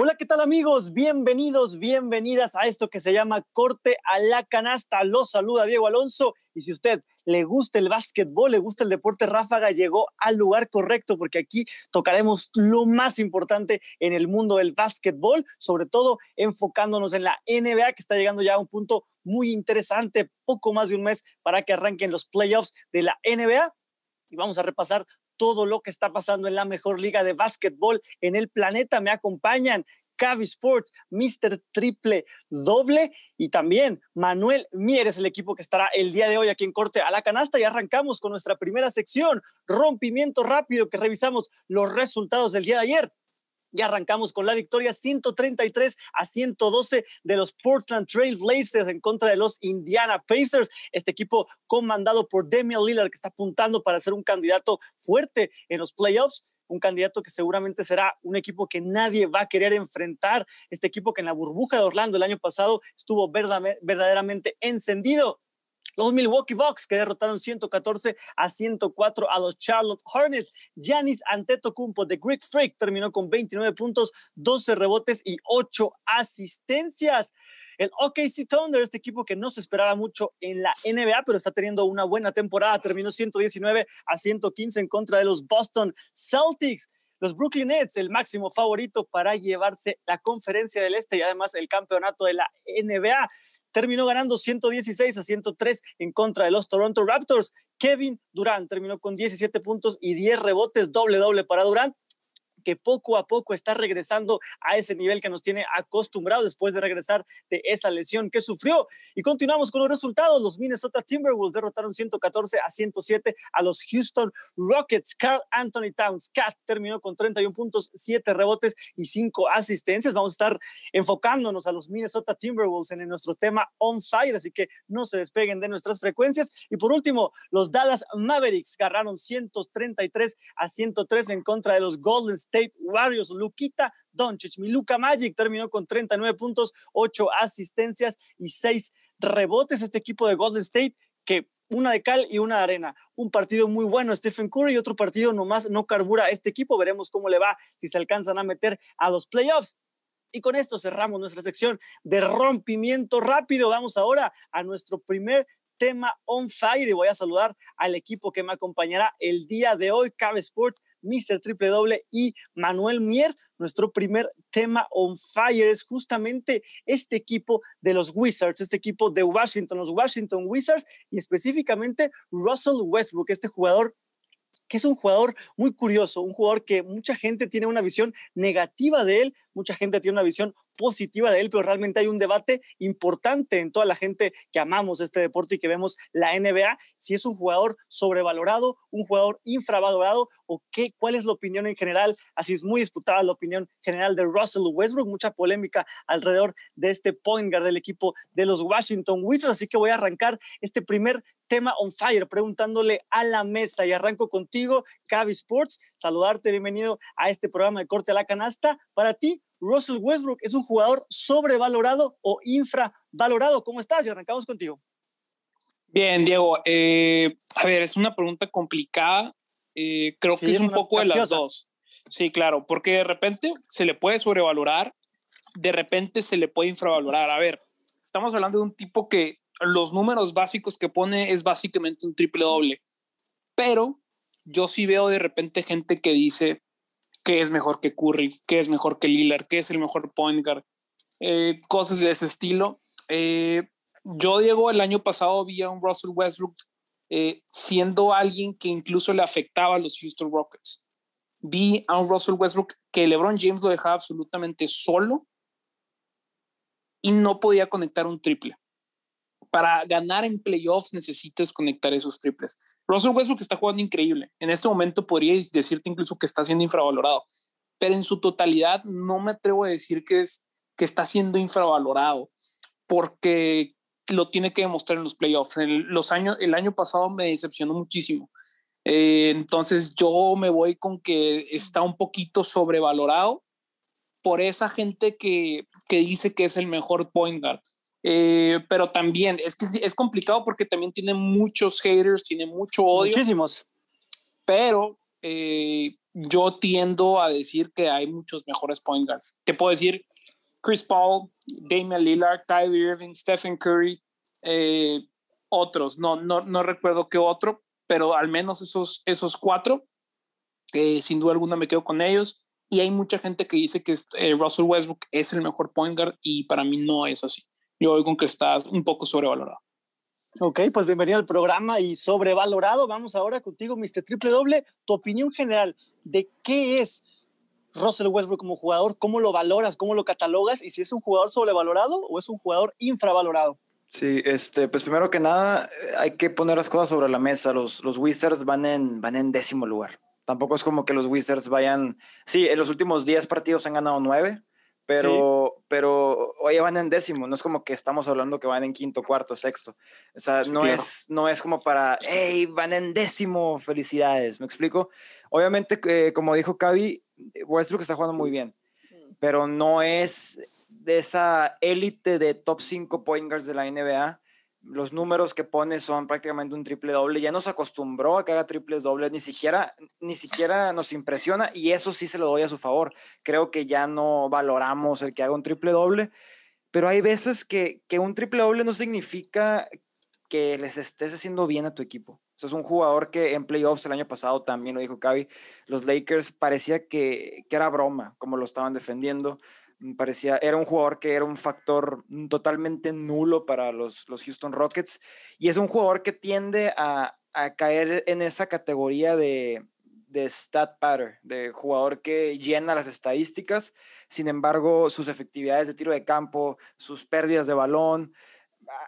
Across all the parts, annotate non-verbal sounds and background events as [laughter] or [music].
Hola, ¿qué tal amigos? Bienvenidos, bienvenidas a esto que se llama Corte a la Canasta. Los saluda Diego Alonso y si usted le gusta el básquetbol, le gusta el deporte ráfaga, llegó al lugar correcto porque aquí tocaremos lo más importante en el mundo del básquetbol, sobre todo enfocándonos en la NBA que está llegando ya a un punto muy interesante, poco más de un mes para que arranquen los playoffs de la NBA y vamos a repasar todo lo que está pasando en la mejor liga de básquetbol en el planeta. Me acompañan Cavi Sports, Mr. Triple Doble y también Manuel Mier es el equipo que estará el día de hoy aquí en Corte a la Canasta y arrancamos con nuestra primera sección, rompimiento rápido, que revisamos los resultados del día de ayer. Y arrancamos con la victoria 133 a 112 de los Portland Trail Blazers en contra de los Indiana Pacers. Este equipo comandado por Damian Lillard que está apuntando para ser un candidato fuerte en los playoffs un candidato que seguramente será un equipo que nadie va a querer enfrentar, este equipo que en la burbuja de Orlando el año pasado estuvo verdaderamente encendido. Los Milwaukee Bucks que derrotaron 114 a 104 a los Charlotte Hornets. Giannis Antetokounmpo de Greek Freak terminó con 29 puntos, 12 rebotes y 8 asistencias. El OKC Thunder, este equipo que no se esperaba mucho en la NBA, pero está teniendo una buena temporada, terminó 119 a 115 en contra de los Boston Celtics. Los Brooklyn Nets, el máximo favorito para llevarse la conferencia del Este y además el campeonato de la NBA terminó ganando 116 a 103 en contra de los Toronto Raptors. Kevin Durant terminó con 17 puntos y 10 rebotes, doble doble para Durant que poco a poco está regresando a ese nivel que nos tiene acostumbrados después de regresar de esa lesión que sufrió. Y continuamos con los resultados. Los Minnesota Timberwolves derrotaron 114 a 107 a los Houston Rockets. Carl Anthony Towns, Cat, terminó con 31 puntos, 7 rebotes y 5 asistencias. Vamos a estar enfocándonos a los Minnesota Timberwolves en nuestro tema on fire, así que no se despeguen de nuestras frecuencias. Y por último, los Dallas Mavericks ganaron 133 a 103 en contra de los Golden State State Warriors. Luquita Doncic, mi Luca Magic terminó con 39 puntos, 8 asistencias y 6 rebotes. Este equipo de Golden State que una de cal y una de arena. Un partido muy bueno, Stephen Curry, y otro partido nomás no carbura este equipo. Veremos cómo le va si se alcanzan a meter a los playoffs. Y con esto cerramos nuestra sección de rompimiento rápido. Vamos ahora a nuestro primer tema on fire y voy a saludar al equipo que me acompañará el día de hoy, Cabe Sports, Mr. Triple Doble y Manuel Mier. Nuestro primer tema on fire es justamente este equipo de los Wizards, este equipo de Washington, los Washington Wizards y específicamente Russell Westbrook, este jugador que es un jugador muy curioso, un jugador que mucha gente tiene una visión negativa de él, mucha gente tiene una visión positiva de él, pero realmente hay un debate importante en toda la gente que amamos este deporte y que vemos la NBA, si es un jugador sobrevalorado, un jugador infravalorado qué, cuál es la opinión en general. Así es muy disputada la opinión general de Russell Westbrook, mucha polémica alrededor de este point guard del equipo de los Washington Wizards, así que voy a arrancar este primer tema on fire, preguntándole a la mesa y arranco contigo, Cavi Sports, saludarte, bienvenido a este programa de corte a la canasta. Para ti, Russell Westbrook es un jugador sobrevalorado o infravalorado. ¿Cómo estás? Y arrancamos contigo. Bien, Diego. Eh, a ver, es una pregunta complicada. Eh, creo que es, un poco de las dos. Sí, claro, porque de repente se le puede sobrevalorar, de repente se le puede infravalorar. A ver, estamos hablando de un tipo que los números básicos que pone es básicamente un triple doble, pero yo sí veo de repente gente que dice, qué es mejor que Curry, qué es mejor que Lillard, qué es el mejor point guard, eh, cosas de ese estilo. Eh, yo, Diego, el año pasado vi a un Russell Westbrook eh, siendo alguien que incluso le afectaba a los Houston Rockets. Vi a un Russell Westbrook que LeBron James lo dejaba absolutamente solo y no podía conectar un triple. Para ganar en playoffs necesitas conectar esos triples. Russell Westbrook está jugando increíble. En este momento podríais decirte incluso que está siendo infravalorado, pero en su totalidad no me atrevo a decir que, es, que está siendo infravalorado porque lo tiene que demostrar en los playoffs. El, los años, el año pasado me decepcionó muchísimo. Eh, entonces yo me voy con que está un poquito sobrevalorado por esa gente que, que dice que es el mejor point guard. Eh, pero también es que es complicado porque también tiene muchos haters, tiene mucho odio. Muchísimos. Pero eh, yo tiendo a decir que hay muchos mejores point guards. Te puedo decir Chris Paul, Damian Lillard, Kyrie Irving, Stephen Curry, eh, otros, no, no, no recuerdo qué otro, pero al menos esos, esos cuatro, eh, sin duda alguna me quedo con ellos. Y hay mucha gente que dice que eh, Russell Westbrook es el mejor point guard y para mí no es así. Yo oigo que está un poco sobrevalorado. Ok, pues bienvenido al programa y sobrevalorado. Vamos ahora contigo, Mr. Triple Doble. Tu opinión general de qué es Russell Westbrook como jugador, cómo lo valoras, cómo lo catalogas y si es un jugador sobrevalorado o es un jugador infravalorado. Sí, este, pues primero que nada hay que poner las cosas sobre la mesa. Los, los Wizards van en, van en décimo lugar. Tampoco es como que los Wizards vayan. Sí, en los últimos 10 partidos han ganado 9, pero, pero oye, van en décimo. No es como que estamos hablando que van en quinto, cuarto, sexto. O sea, no, es, no es como para, hey, van en décimo, felicidades. ¿Me explico? Obviamente, eh, como dijo Cavi, Westbrook está jugando muy bien, pero no es de esa élite de top 5 point guards de la NBA los números que pone son prácticamente un triple doble. Ya nos acostumbró a que haga triples dobles, ni siquiera, ni siquiera nos impresiona y eso sí se lo doy a su favor. Creo que ya no valoramos el que haga un triple doble, pero hay veces que, que un triple doble no significa que les estés haciendo bien a tu equipo. O sea, es un jugador que en playoffs el año pasado también lo dijo Cavi, los Lakers parecía que, que era broma como lo estaban defendiendo parecía, era un jugador que era un factor totalmente nulo para los, los Houston Rockets y es un jugador que tiende a, a caer en esa categoría de, de stat pattern, de jugador que llena las estadísticas, sin embargo sus efectividades de tiro de campo, sus pérdidas de balón,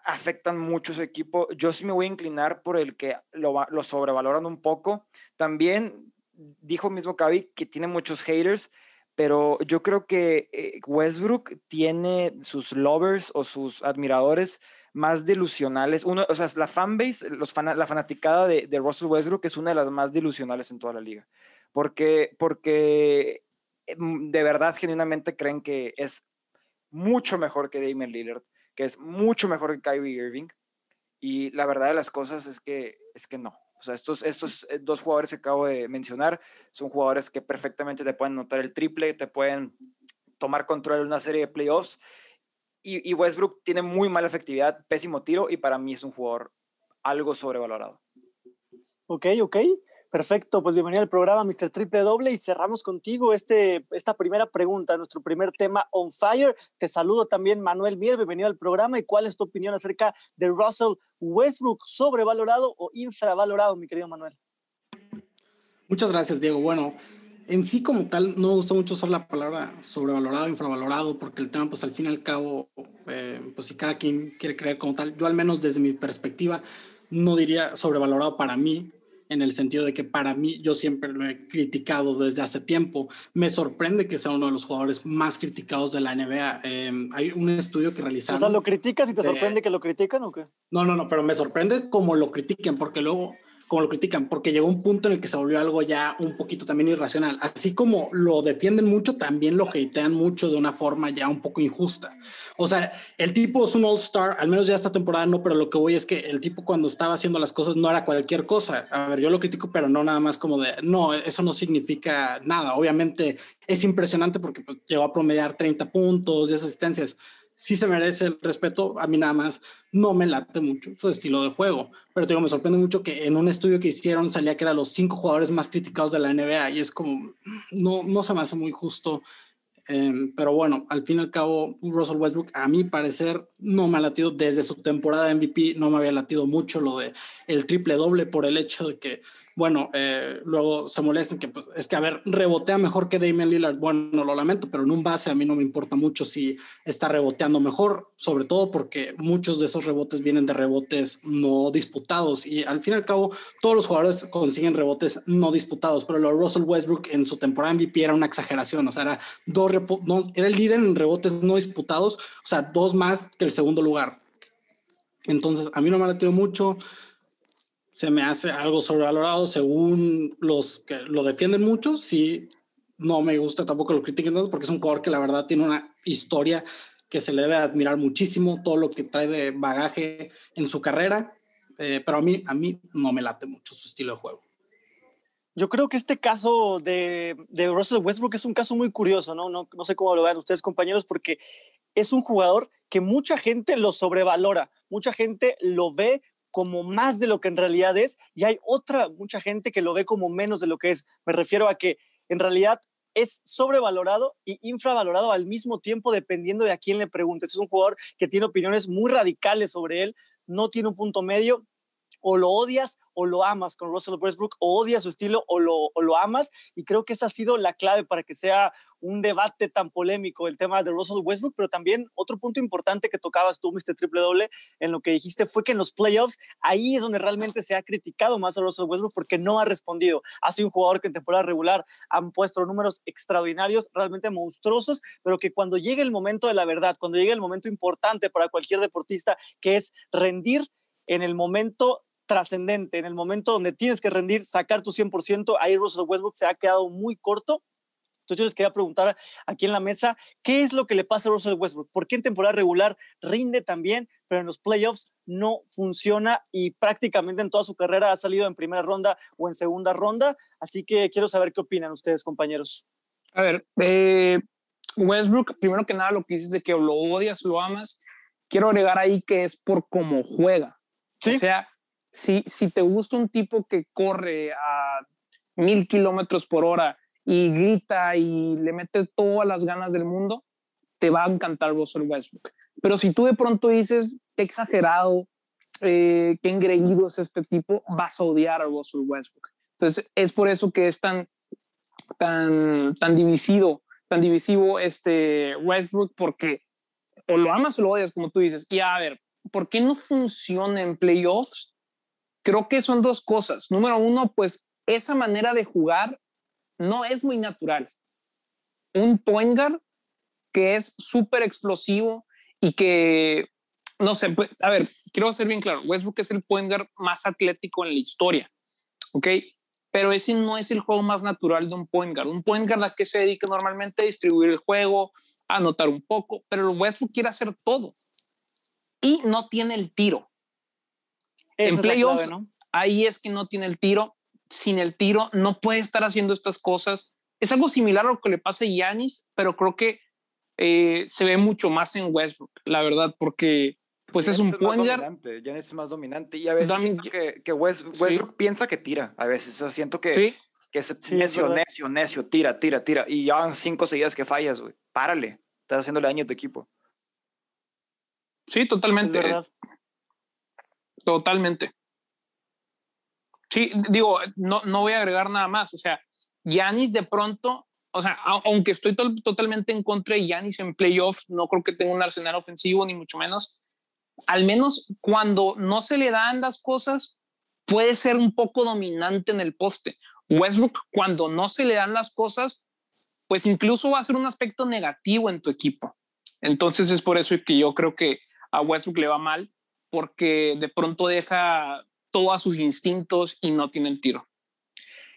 afectan mucho su equipo. Yo sí me voy a inclinar por el que lo, lo sobrevaloran un poco. También dijo mismo Cavi que tiene muchos haters, pero yo creo que eh, Westbrook tiene sus lovers o sus admiradores más delusionales. Uno, o sea, la fanbase, los la fanaticada de, Russell Westbrook es una de las más delusionales en toda la liga. Porque, porque mm, de verdad, genuinamente creen que es mucho mejor que Damian Lillard, que es mucho mejor que Kyrie Irving. Y la verdad de las cosas es que, es que no. O sea, estos, estos eh, dos jugadores que acabo de mencionar son jugadores que perfectamente te pueden notar el triple, te pueden tomar control de una serie de playoffs. Y, Westbrook tiene muy mala efectividad, pésimo tiro y para mí es un jugador algo sobrevalorado. Ok, ok. Perfecto, pues bienvenido al programa Mr. Triple Doble y cerramos contigo este, esta primera pregunta, nuestro primer tema on fire. Te saludo también Manuel Mier, bienvenido al programa y cuál es tu opinión acerca de Russell Westbrook, sobrevalorado o infravalorado, mi querido Manuel. Muchas gracias, Diego. Bueno, en sí como tal no me gustó mucho usar la palabra sobrevalorado, infravalorado, porque el tema pues al fin y al cabo, eh, pues si cada quien quiere creer como tal, yo al menos desde mi perspectiva no diría sobrevalorado para mí, en el sentido de que para mí, yo siempre lo he criticado desde hace tiempo. Me sorprende que sea uno de los jugadores más criticados de la NBA. Em, hay un estudio que realizaron. O sea, ¿lo criticas y te sorprende que lo critican o qué? No, no, no, pero me sorprende cómo lo critiquen, porque luego como lo critican, porque llegó un punto en el que se volvió algo ya un poquito también irracional. Así como lo defienden mucho, también lo hatean mucho de una forma ya un poco injusta. O sea, el tipo es un all-star, al menos ya esta temporada no, pero lo que voy es que el tipo cuando estaba haciendo las cosas no era cualquier cosa. A ver, yo lo critico, pero no nada más como de, no, eso no significa nada. Obviamente es impresionante porque pues, llegó a promediar 30 puntos, y asistencias sí se merece el respeto, a mí nada más no me late mucho su estilo de juego, pero te digo, me sorprende mucho que en un estudio que hicieron salía que eran los cinco jugadores más criticados de la NBA y es como, no, no se me hace muy justo, em, pero bueno, al fin y al cabo, Russell Westbrook, a mi parecer, no me ha latido desde su temporada MVP, no me había latido mucho lo de el triple doble por el hecho de que bueno, eh, luego se molestan que pues, es que, a ver, rebotea mejor que Damian Lillard. Bueno, lo lamento, pero en un base a mí no me importa mucho si está reboteando mejor, sobre todo porque muchos de esos rebotes vienen de rebotes no disputados y al fin y al cabo todos los jugadores consiguen rebotes no disputados, pero lo Russell Westbrook en su temporada MVP era una exageración, o sea, era, dos no, era el líder en rebotes no disputados, o sea, dos más que el segundo lugar. Entonces, a mí no me ha latido mucho se me hace algo sobrevalorado según los que lo defienden mucho. Sí, no me gusta tampoco lo critiquen tanto porque es un jugador que la verdad tiene una historia que se le debe admirar muchísimo, todo lo que trae de bagaje en su carrera, eh, pero a mí, a mí no me late mucho su estilo de juego. Yo creo que este caso de, de Russell Westbrook es un caso muy curioso, ¿no? ¿no? No sé cómo lo vean ustedes, compañeros, porque es un jugador que mucha gente lo sobrevalora, mucha gente lo ve como más de lo que en realidad es y hay otra, mucha gente que lo ve como menos de lo que es. Me refiero a que en realidad es sobrevalorado y infravalorado al mismo tiempo dependiendo de a quién le preguntes. Es un jugador que tiene opiniones muy radicales sobre él, no tiene un punto medio o lo odias o lo amas con Russell Westbrook, o odias su estilo o lo, lo amas. Y creo que esa ha sido la clave para que sea un debate tan polémico el tema de Russell Westbrook, pero también otro punto importante que tocabas tú, Mr. Triple Doble, en lo que dijiste fue que en los playoffs ahí es donde realmente se ha criticado más a Russell Westbrook porque no ha respondido. Ha sido un jugador que en temporada regular han puesto números extraordinarios, realmente monstruosos, pero que cuando llegue el momento de la verdad, cuando llegue el momento importante para cualquier deportista, que es rendir en el momento trascendente, en el momento donde tienes que rendir, sacar tu 100%, ahí Russell Westbrook se ha quedado muy corto. Entonces yo les quería preguntar aquí en la mesa, ¿qué es lo que le pasa a Russell Westbrook? ¿Por qué en temporada regular rinde también, pero en los playoffs no funciona y prácticamente en toda su carrera ha salido en primera ronda o en segunda ronda? Así que quiero saber qué opinan ustedes, compañeros. A ver, eh, Westbrook, primero que nada, lo que dices de que lo odias, lo amas, quiero agregar ahí que es por cómo juega. O sea, si, si te gusta un tipo que corre a mil kilómetros por hora y grita y le mete todas las ganas del mundo, te va a encantar Russell Westbrook. Pero si tú de pronto dices, qué exagerado, eh, qué engreído es este tipo, vas a odiar a Russell Westbrook. Entonces, es por eso que es tan, tan, tan divisivo, tan divisivo este Westbrook, porque o lo amas o lo odias, como tú dices. Y a ver, ¿por qué no funciona en playoffs? Creo que son dos cosas. Número uno, pues esa manera de jugar no es muy natural. Un point guard que es súper explosivo y que, no sé, pues, a ver, quiero ser bien claro, Westbrook es el point guard más atlético en la historia, ¿ok? Pero ese no es el juego más natural de un point guard. Un point guard a que se dedica normalmente a distribuir el juego, a anotar un poco, pero Westbrook quiere hacer todo y no tiene el tiro en playoffs, ahí es que no tiene el tiro. Sin el tiro, no puede estar haciendo estas cosas. Es algo similar a lo que le pasa a Yanis, pero creo que eh, se ve mucho más en Westbrook, la verdad, porque pues es un es point Giannis es más dominante y a veces siento que, que Westbrook piensa que tira. A veces siento que, que es necio, necio, necio, tira, tira, tira. Y ya van cinco seguidas que fallas, güey. Párale. Estás haciéndole daño a tu equipo. Sí, totalmente. Totalmente. Sí, digo, no, no voy a agregar nada más. O sea, Yanis de pronto, o sea, aunque estoy totalmente en contra de Yanis en playoffs, no creo que tenga un arsenal ofensivo, ni mucho menos. Al menos cuando no se le dan las cosas, puede ser un poco dominante en el poste. Westbrook, cuando no se le dan las cosas, pues incluso va a ser un aspecto negativo en tu equipo. Entonces es por eso que yo creo que a Westbrook le va mal porque de pronto deja todos sus instintos y no tiene el tiro.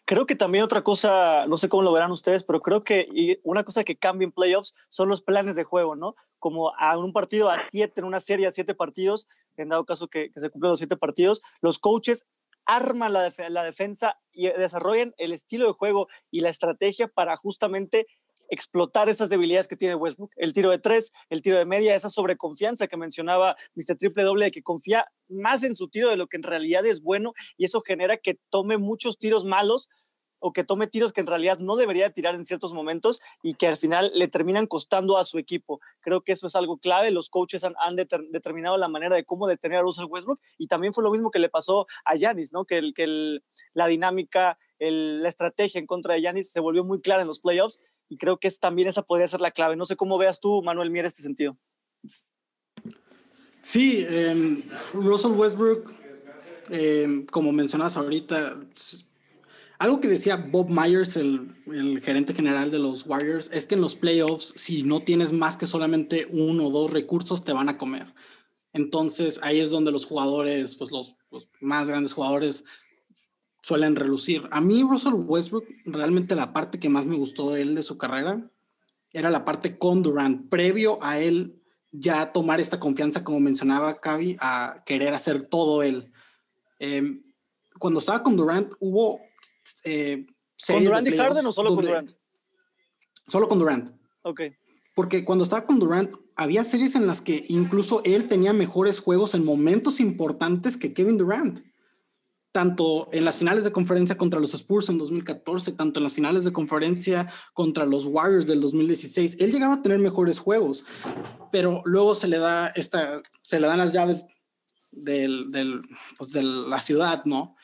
Creo que también otra cosa, no sé cómo lo verán ustedes, pero creo que una cosa que cambia en playoffs son los planes de juego, ¿no? Como a un partido a siete, en una serie a siete partidos, en dado caso que, se cumplen los siete partidos, los coaches arman la, la defensa y desarrollan el estilo de juego y la estrategia para justamente explotar esas debilidades que tiene Westbrook. El tiro de tres, el tiro de media, esa sobreconfianza que mencionaba Mr. Triple Doble, de que confía más en su tiro de lo que en realidad es bueno y eso genera que tome muchos tiros malos o que tome tiros que en realidad no debería tirar en ciertos momentos y que al final le terminan costando a su equipo. Creo que eso es algo clave. Los coaches han, determinado la manera de cómo detener a Russell Westbrook y también fue lo mismo que le pasó a Yanis, ¿no? Que, el, que la dinámica, la estrategia en contra de Yanis se volvió muy clara en los playoffs y creo que es, también esa podría ser la clave. No sé cómo veas tú, Manuel Mier, este sentido. Sí, em, Russell Westbrook, em, como mencionas ahorita, algo que decía Bob Myers, el, el, gerente general de los Warriors, es que en los playoffs, si no tienes más que solamente uno o dos recursos, te van a comer. Entonces ahí es donde los jugadores, pues los, más grandes jugadores, suelen relucir. A mí, Russell Westbrook, realmente la parte que más me gustó de él, de su carrera, era la parte con Durant, previo a él ya tomar esta confianza, como mencionaba Cavi, a querer hacer todo él. Em, cuando estaba con Durant, hubo Eh, ¿Con Durant y Harden o solo con Durant? Solo con Durant. Ok. Porque cuando estaba con Durant, había series en las que incluso él tenía mejores juegos en momentos importantes que Kevin Durant. Tanto en las finales de conferencia contra los Spurs en 2014, tanto en las finales de conferencia contra los Warriors del 2016. Él llegaba a tener mejores juegos, pero luego se le da esta, se le dan las llaves del, del, pues de la ciudad, ¿no?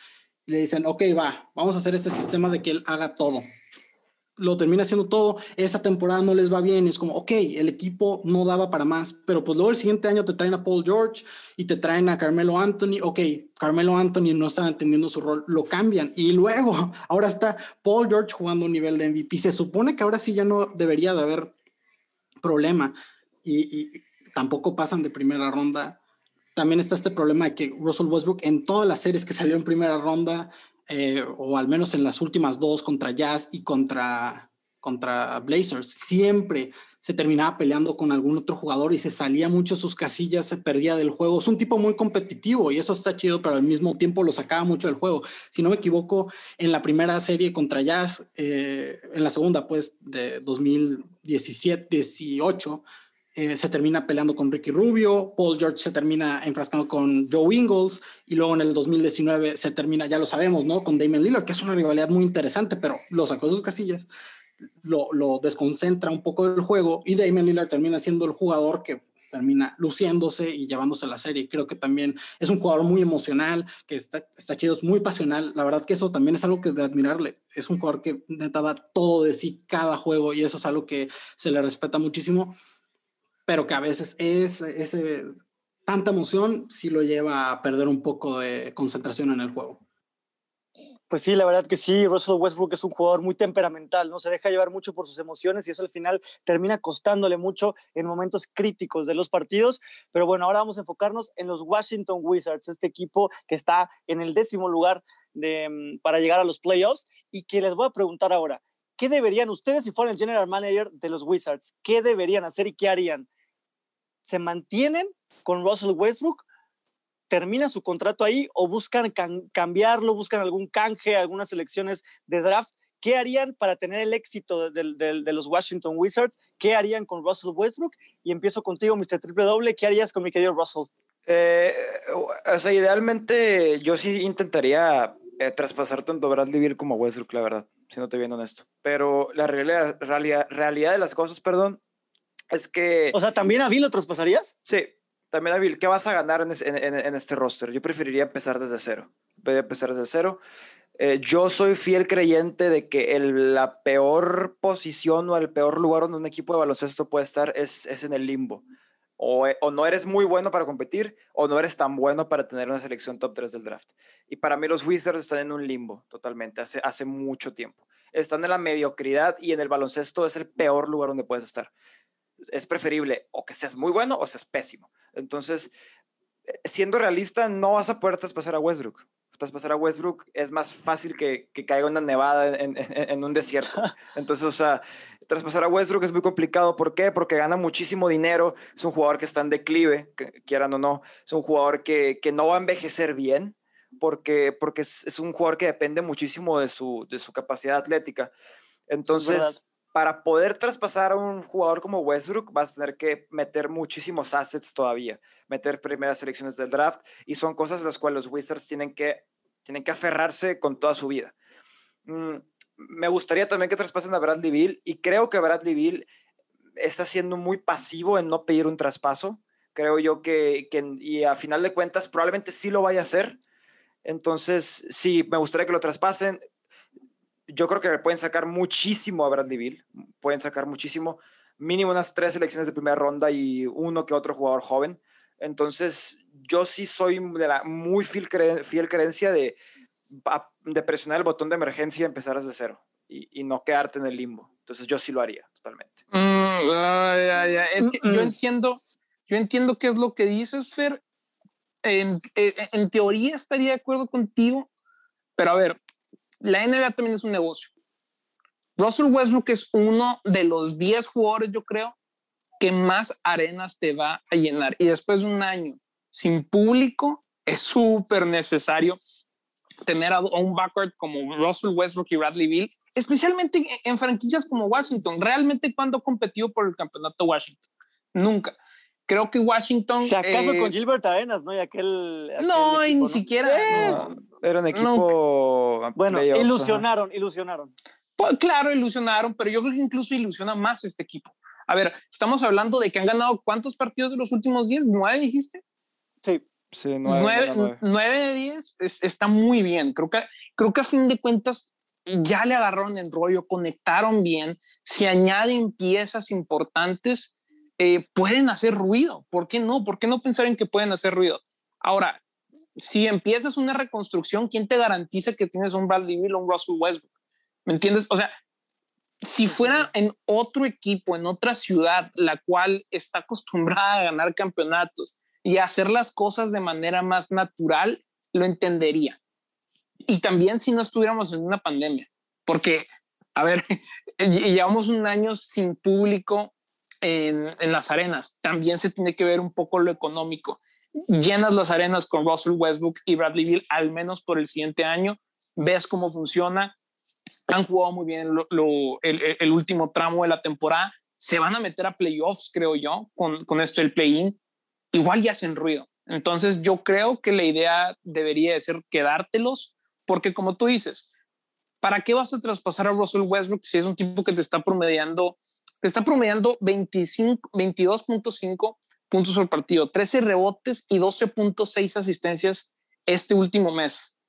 Le dicen, ok, va, vamos a hacer este sistema de que él haga todo lo termina haciendo todo, esa temporada no les va bien, es como, ok, el equipo no daba para más, pero pues luego el siguiente año te traen a Paul George y te traen a Carmelo Anthony, ok, Carmelo Anthony no está entendiendo su rol, lo cambian y luego [laughs] ahora está Paul George jugando un nivel de MVP, se supone que ahora sí ya no debería de haber problema y, y tampoco pasan de primera ronda. También está este problema de que Russell Westbrook en todas las series que salió en primera ronda eh, o al menos en las últimas dos contra Jazz y contra, contra Blazers, siempre se terminaba peleando con algún otro jugador y se salía mucho sus casillas, se perdía del juego. Es un tipo muy competitivo y eso está chido, pero al mismo tiempo lo sacaba mucho del juego. Si no me equivoco, en la primera serie contra Jazz, eh, en la segunda, pues, de 2017-18, eh, se termina peleando con Ricky Rubio, Paul George se termina enfrascando con Joe Ingles y luego en el 2019 se termina, ya lo sabemos, ¿no? Con Damon Lillard, que es una rivalidad muy interesante, pero lo sacó de sus casillas, lo, desconcentra un poco del juego y Damon Lillard termina siendo el jugador que termina luciéndose y llevándose la serie. Creo que también es un jugador muy emocional, que está, está chido, es muy pasional. La verdad que eso también es algo que de admirarle. Es un jugador que neta da todo de sí cada juego y eso es algo que se le respeta muchísimo pero que a veces es, ese, tanta emoción sí lo lleva a perder un poco de concentración en el juego. Pues sí, la verdad que sí, Russell Westbrook es un jugador muy temperamental, ¿no? Se deja llevar mucho por sus emociones y eso al final termina costándole mucho en momentos críticos de los partidos. Pero bueno, ahora vamos a enfocarnos en los Washington Wizards, este equipo que está en el décimo lugar de, mm, para llegar a los playoffs y que les voy a preguntar ahora, ¿qué deberían ustedes si fueran el general manager de los Wizards? ¿Qué deberían hacer y qué harían? Se mantienen con Russell Westbrook, termina su contrato ahí o buscan cambiarlo, buscan algún canje, algunas selecciones de draft. ¿Qué harían para tener el éxito de, los Washington Wizards? ¿Qué harían con Russell Westbrook? Y empiezo contigo, Mr. Triple Doble. ¿Qué harías con mi querido Russell? Eh, o sea, idealmente yo sí intentaría eh, traspasar tanto Bradley Beal como Westbrook, la verdad, siéndote bien honesto. Pero la realidad, realidad, realidad de las cosas, perdón, es que... O sea, ¿también a Bill lo traspasarías? Sí, también a Bill. ¿Qué vas a ganar en, en, este roster? Yo preferiría empezar desde cero. Empezar desde cero. Eh, yo soy fiel creyente de que el, la peor posición o el peor lugar donde un equipo de baloncesto puede estar es, es en el limbo. O, eh, o, no eres muy bueno para competir o no eres tan bueno para tener una selección top 3 del draft. Y para mí los Wizards están en un limbo totalmente, hace, hace mucho tiempo. Están en la mediocridad y en el baloncesto es el peor lugar donde puedes estar es preferible o que seas muy bueno o seas pésimo. Entonces, eh, siendo realista, no vas a poder traspasar a Westbrook. Traspasar a Westbrook es más fácil que, que caiga una nevada en, en, un desierto. [laughs] Entonces, o sea, traspasar a Westbrook es muy complicado. ¿Por qué? Porque gana muchísimo dinero. Es un jugador que está en declive, quieran o no. Es un jugador que, que no va a envejecer bien porque, porque es, es, un jugador que depende muchísimo de su, de su capacidad atlética. Entonces, para poder traspasar a un jugador como Westbrook, vas a tener que meter muchísimos assets todavía, meter primeras selecciones del draft, y son cosas de las cuales los Wizards tienen que, tienen que aferrarse con toda su vida. Mm, me gustaría también que traspasen a Bradley Bill, y creo que Bradley Bill está siendo muy pasivo en no pedir un traspaso. Creo yo que, que y a final de cuentas, probablemente sí lo vaya a hacer. Entonces, sí, me gustaría que lo traspasen yo creo que pueden sacar muchísimo a Bradley Bill, pueden sacar muchísimo, mínimo unas tres selecciones de primera ronda y uno que otro jugador joven. Entonces, yo sí soy de la muy fiel, fiel creencia de, de presionar el botón de emergencia y empezar desde cero y, no quedarte en el limbo. Entonces, yo sí lo haría totalmente. Mm, es que yo entiendo, yo entiendo qué es lo que dices, Fer. En, en, en teoría estaría de acuerdo contigo, pero a ver, la NBA también es un negocio. Russell Westbrook es uno de los 10 jugadores, yo creo, que más arenas te va a llenar. Y después de un año sin público, es súper necesario tener a, un backcourt como Russell Westbrook y Bradley Bill, especialmente en, franquicias como Washington. Realmente, cuando competió por el campeonato Washington? Nunca. Creo que Washington. Si acaso con eh, Gilbert Arenas, ¿no? Y aquel. no, y ni siquiera. era un equipo. Bueno, ilusionaron, ilusionaron. Pues, claro, ilusionaron, pero yo creo que incluso ilusiona más este equipo. A ver, estamos hablando de que han ganado cuántos partidos de los últimos 10? ¿Nueve dijiste? Sí. Sí, nueve, de diez está muy bien. Creo que, creo que a fin de cuentas ya le agarraron el rollo, conectaron bien. Si añaden piezas importantes, eh, pueden hacer ruido. ¿Por qué no? ¿Por qué no pensar en que pueden hacer ruido? Ahora, si empiezas una reconstrucción, ¿quién te garantiza que tienes un Bradley Bill o un Russell Westbrook? ¿Me entiendes? O sea, si fuera en otro equipo, en otra ciudad, la cual está acostumbrada a ganar campeonatos, y hacer las cosas de manera más natural, lo entendería. Y también si no estuviéramos en una pandemia, porque, a ver, [laughs] llevamos un año sin público en, en, las arenas, también se tiene que ver un poco lo económico. Llenas las arenas con Russell Westbrook y Bradley Bill, al menos por el siguiente año, ves cómo funciona, han jugado muy bien el, el, último tramo de la temporada, se van a meter a playoffs, creo yo, con, con esto del play-in. Igual ya hacen ruido. Entonces yo creo que la idea debería de ser quedártelos, porque como tú dices, ¿para qué vas a traspasar a Russell Westbrook si es un tipo que te está promediando, te está promediando 22.5 puntos por partido, 13 rebotes y 12.6 asistencias este último mes?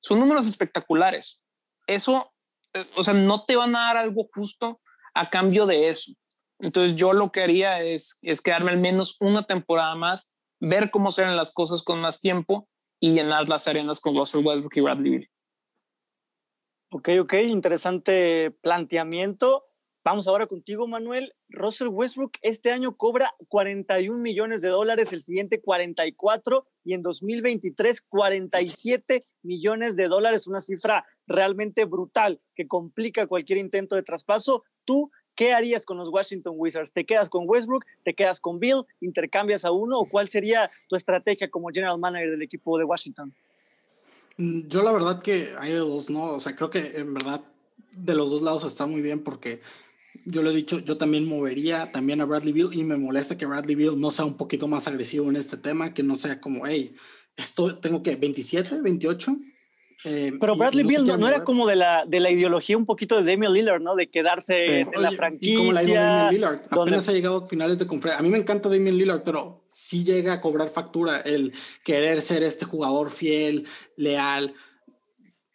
Son números espectaculares. Eso, eh, o sea, no te van a dar algo justo a cambio de eso. Entonces yo lo que haría es, es quedarme al menos una temporada más, ver cómo serán las cosas con más tiempo y llenar las arenas con Russell Westbrook y Bradley. Ok, ok, interesante planteamiento. Vamos ahora contigo, Manuel. Russell Westbrook este año cobra 41 millones de dólares, el siguiente 44 y en 2023 47 millones de dólares, una cifra realmente brutal que complica cualquier intento de traspaso. ¿Tú ¿Qué harías con los Washington Wizards? ¿Te quedas con Westbrook? ¿Te quedas con Bill? ¿Intercambias a uno? ¿O cuál sería tu estrategia como general manager del equipo de Washington? Mm, yo la verdad que hay dos, ¿no? O sea, creo que en verdad de los dos lados está muy bien porque yo lo he dicho, yo también movería también a Bradley Bill y me molesta que Bradley Bill no sea un poquito más agresivo en este tema, que no sea como, hey, esto tengo que 27, 28 eh, Pero Bradley Beal no, era como de la, de la ideología un poquito de Damian Lillard, ¿no? De quedarse en la franquicia. como la de Damian Lillard. Apenas ha llegado a finales de conferencia. A mí me encanta Damian Lillard, pero sí llega a cobrar factura el querer ser este jugador fiel, leal.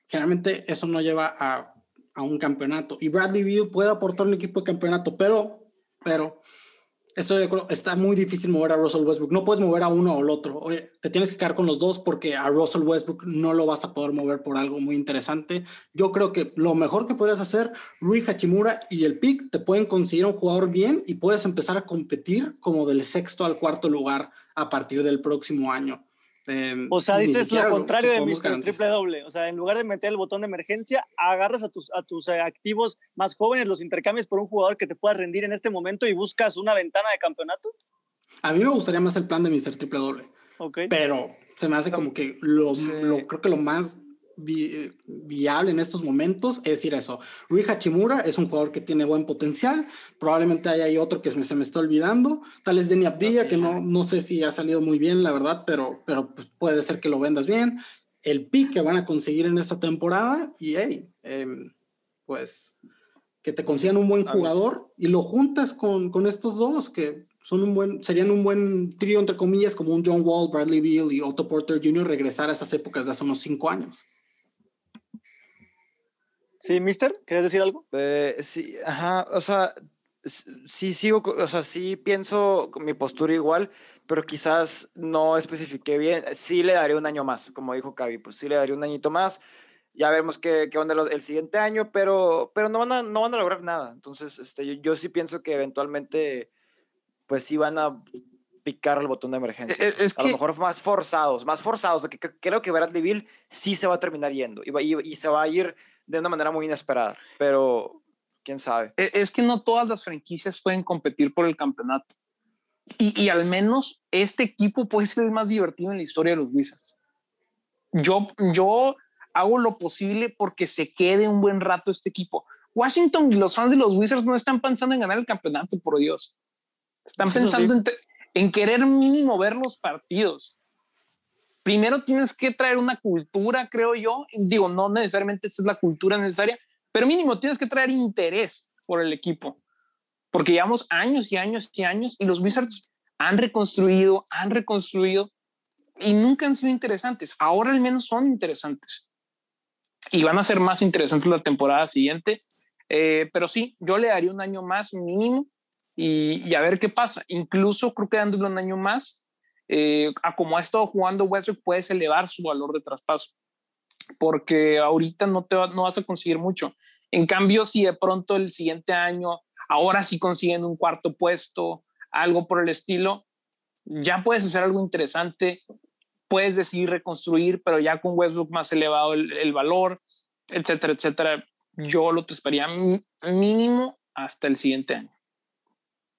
Generalmente eso no lleva a, a un campeonato. Y Bradley Beal puede aportar un equipo de campeonato, pero, pero Estoy de acuerdo. Está muy difícil mover a Russell Westbrook. No puedes mover a uno o al otro. Te tienes que quedar con los dos porque a Russell Westbrook no lo vas a poder mover por algo muy interesante. Yo creo que lo mejor que podrías hacer, Rui Hachimura y el pick te pueden conseguir un jugador bien y puedes empezar a competir como del sexto al cuarto lugar a partir del próximo año. Em, o sea, dices lo contrario de Mr. Triple Doble. O sea, en lugar de meter el botón de emergencia, agarras a tus, a tus eh, activos más jóvenes, los intercambias por un jugador que te pueda rendir en este momento y buscas una ventana de campeonato. A mí me gustaría más el plan de Mr. Triple Doble. Okay. Pero se me hace como que lo, lo, creo que lo más viable en estos momentos es decir eso. Rui Hachimura es un jugador que tiene buen potencial. Probablemente hay otro que se me, se me está olvidando. Tal es Denny Abdilla, que no, no sé si ha salido muy bien, la verdad, pero, pero pues, puede ser que lo vendas bien. El pick que van a conseguir en esta temporada y hey, em, pues que te consigan un buen jugador y lo juntas con, con estos dos que son un buen, serían un buen trío, entre comillas, como un John Wall, Bradley Beal y Otto Porter Jr. regresar a esas épocas de hace unos cinco años. Sí, mister, ¿quieres decir algo? Eh, sí, ajá, o sea, sí sigo, o sea, sí pienso mi postura igual, pero quizás no especifiqué bien. Sí le daría un año más, como dijo Cavi, pues sí le daría un añito más. Ya vemos qué, qué onda el siguiente año, pero, pero no, van a, no van a lograr nada. Entonces, este, yo, yo sí pienso que eventualmente, pues sí van a picar el botón de emergencia. E, a lo mejor más forzados, más forzados. Que, creo que Bradley Bill sí se va a terminar yendo y, y, y, se va a ir de una manera muy inesperada, pero quién sabe. E, es que no todas las franquicias pueden competir por el campeonato. Y, y al menos este equipo puede ser el más divertido en la historia de los Wizards. Yo, yo hago lo posible porque se quede un buen rato este equipo. Washington y los fans de los Wizards no están pensando en ganar el campeonato, por Dios. Están pensando en, en querer mínimo ver los partidos. Primero tienes que traer una cultura, creo yo. Digo, no necesariamente esa es la cultura necesaria, pero mínimo tienes que traer interés por el equipo. Porque llevamos años y años y años y los Wizards han reconstruido, han reconstruido y nunca han sido interesantes. Ahora al menos son interesantes y van a ser más interesantes la temporada siguiente. Eh, pero sí, yo le daría un año más mínimo y, a ver qué pasa. Incluso creo que dándole un año más, eh, a como ha estado jugando Westbrook, puedes elevar su valor de traspaso, porque ahorita no, te no vas a conseguir mucho. En cambio, si de pronto el siguiente año, ahora sí consiguen un cuarto puesto, algo por el estilo, ya puedes hacer algo interesante, puedes decidir reconstruir, pero ya con Westbrook más elevado el, valor, etcétera, etcétera. Yo lo esperaría mínimo hasta el siguiente año.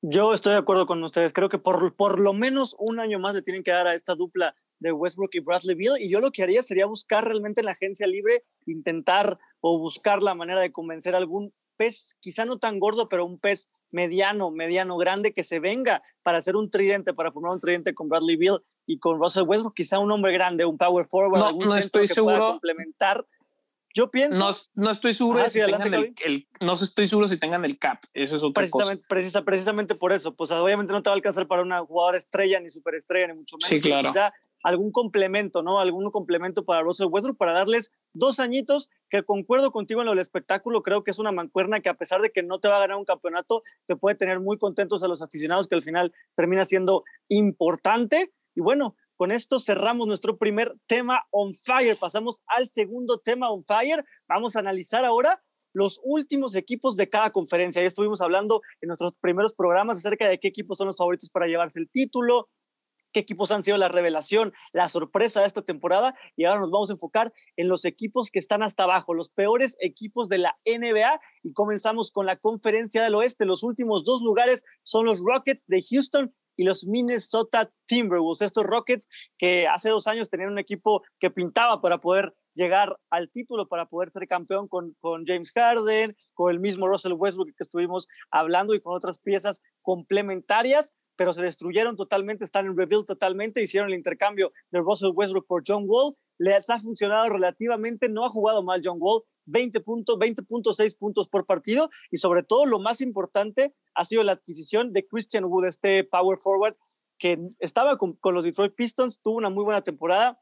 Yo estoy de acuerdo con ustedes. Creo que por, por lo menos un año más le tienen que dar a esta dupla de Westbrook y Bradley Beal. Y yo lo que haría sería buscar realmente en la agencia libre, intentar o buscar la manera de convencer a algún pez, quizá no tan gordo, pero un pez mediano, mediano, grande, que se venga para hacer un tridente, para formar un tridente con Bradley Beal y con Russell Westbrook, quizá un hombre grande, un power forward, no, algún no estoy que seguro. pueda complementar. Yo pienso. No, no estoy seguro ah, si tengan el, no estoy seguro si tengan el cap. Eso es otra precisamente, cosa. precisamente por eso. Pues obviamente no te va a alcanzar para una jugadora estrella, ni superestrella, ni mucho menos. Sí, claro. Quizá algún complemento, ¿no? Algún complemento para Russell Westbrook para darles dos añitos, que concuerdo contigo en lo del espectáculo, creo que es una mancuerna que a pesar de que no te va a ganar un campeonato, te puede tener muy contentos a los aficionados, que al final termina siendo importante. Y bueno, con esto cerramos nuestro primer tema on fire. Pasamos al segundo tema on fire. Vamos a analizar ahora los últimos equipos de cada conferencia. Ya estuvimos hablando en nuestros primeros programas acerca de qué equipos son los favoritos para llevarse el título, qué equipos han sido la revelación, la sorpresa de esta temporada y ahora nos vamos a enfocar en los equipos que están hasta abajo, los peores equipos de la NBA y comenzamos con la conferencia del oeste. Los últimos dos lugares son los Rockets de Houston y los Minnesota Timberwolves, estos Rockets que hace dos años tenían un equipo que pintaba para poder llegar al título, para poder ser campeón con, James Harden, con el mismo Russell Westbrook que estuvimos hablando y con otras piezas complementarias, pero se destruyeron totalmente, están en rebuild totalmente, hicieron el intercambio de Russell Westbrook por John Wall, les ha funcionado relativamente, no ha jugado mal John Wall, 20 puntos, 20.6 puntos por partido y sobre todo lo más importante ha sido la adquisición de Christian Wood, este power forward que estaba con, los Detroit Pistons, tuvo una muy buena temporada,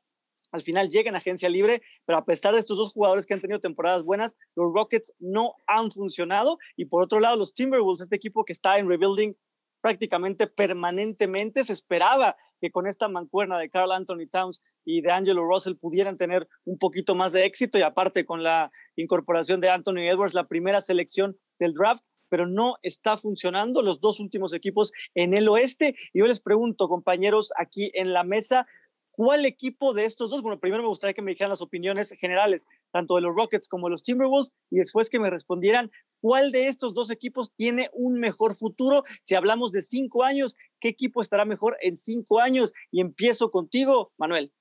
al final llega en agencia libre, pero a pesar de estos dos jugadores que han tenido temporadas buenas, los Rockets no han funcionado. Y por otro lado, los Timberwolves, este equipo que está en rebuilding prácticamente permanentemente, se esperaba que con esta mancuerna de Carl Anthony Towns y de Angelo Russell pudieran tener un poquito más de éxito y aparte con la incorporación de Anthony Edwards, la primera selección del draft, pero no está funcionando los dos últimos equipos en el oeste. Y yo les pregunto, compañeros, aquí en la mesa, ¿Cuál equipo de estos dos? Bueno, primero me gustaría que me dijeran las opiniones generales, tanto de los Rockets como de los Timberwolves, y después que me respondieran cuál de estos dos equipos tiene un mejor futuro. Si hablamos de cinco años, ¿qué equipo estará mejor en cinco años? Y empiezo contigo, Manuel.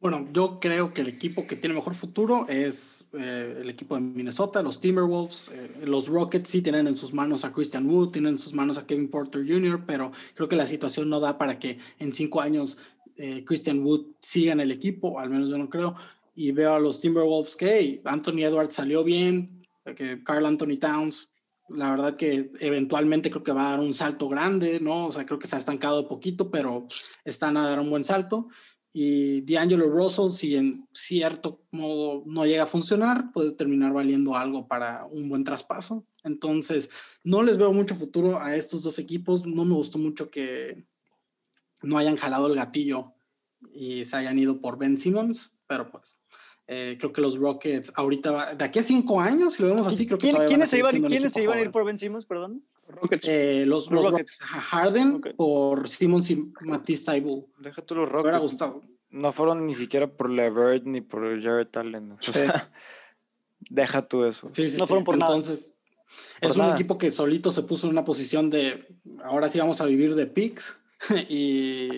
Bueno, yo creo que el equipo que tiene mejor futuro es eh, el equipo de Minnesota, los Timberwolves. Eh, los Rockets sí tienen en sus manos a Christian Wood, tienen en sus manos a Kevin Porter Jr., pero creo que la situación no da para que en cinco años eh, Christian Wood siga en el equipo, al menos yo no creo. Y veo a los Timberwolves que Anthony Edwards salió bien, que Carl Anthony Towns la verdad que eventualmente creo que va a dar un salto grande, ¿no? O sea, creo que se ha estancado poquito, pero están a dar un buen salto. Y D'Angelo Russell, si en cierto modo no llega a funcionar, puede terminar valiendo algo para un buen traspaso. Entonces, no les veo mucho futuro a estos dos equipos. No me gustó mucho que no hayan jalado el gatillo y se hayan ido por Ben Simmons, pero pues eh, creo que los Rockets ahorita, de aquí a cinco años, si lo vemos así, creo que ¿Quiénes se, iban, ¿quiénes se iban a ir por Ben Simmons, perdón? Eh, los, Rockets. Harden por Simmons y Matisse Taibull. Deja tú los Rockets. gustado. No fueron ni siquiera por Levert ni por Jared Allen. O sea, deja tú eso. no fueron por Entonces, es un equipo que solito se puso en una posición de ahora sí vamos a vivir de picks [laughs] y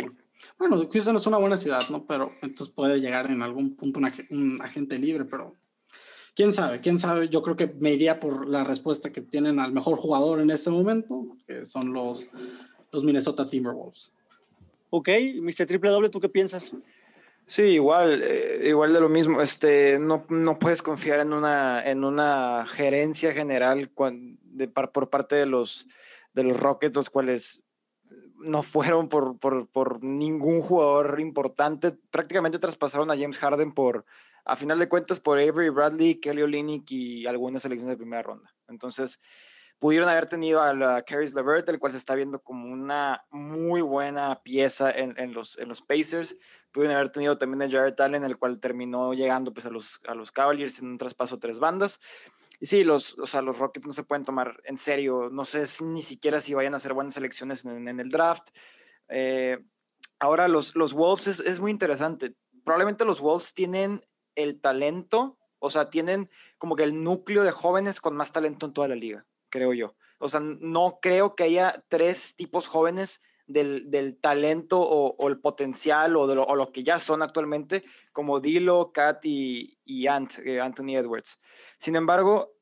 Bueno, Houston es una buena ciudad, ¿no? Pero entonces puede llegar en algún punto un agente libre, pero quién sabe, quién sabe. Yo creo que me iría por la respuesta que tienen al mejor jugador en este momento, que son los, los Minnesota Timberwolves. Ok, Mr. Triple W, ¿tú qué piensas? Sí, igual, eh, igual de lo mismo. Este, no, no puedes confiar en una, en una gerencia general de, por parte de los, de los Rockets, los cuales no fueron por, por, ningún jugador importante. Prácticamente traspasaron a James Harden por, a final de cuentas, por Avery Bradley, Kelly Olynyk y algunas selecciones de primera ronda. Entonces, pudieron haber tenido a la Caris LeVert, el cual se está viendo como una muy buena pieza en, los, en los Pacers. Pudieron haber tenido también a Jared Allen, el cual terminó llegando pues, a, los, a los Cavaliers en un traspaso tres bandas. Y sí, los, o sea, los Rockets no se pueden tomar en serio. No sé ni siquiera si vayan a hacer buenas selecciones en, el draft. Eh, ahora, los, los Wolves es, es, muy interesante. Probablemente los Wolves tienen el talento, o sea, tienen como que el núcleo de jóvenes con más talento en toda la liga, creo yo. O sea, no creo que haya tres tipos jóvenes del, del talento o, el potencial o, de lo, o lo que ya son actualmente, como Dilo, Kat y, y Ant, eh, Anthony Edwards. Sin embargo,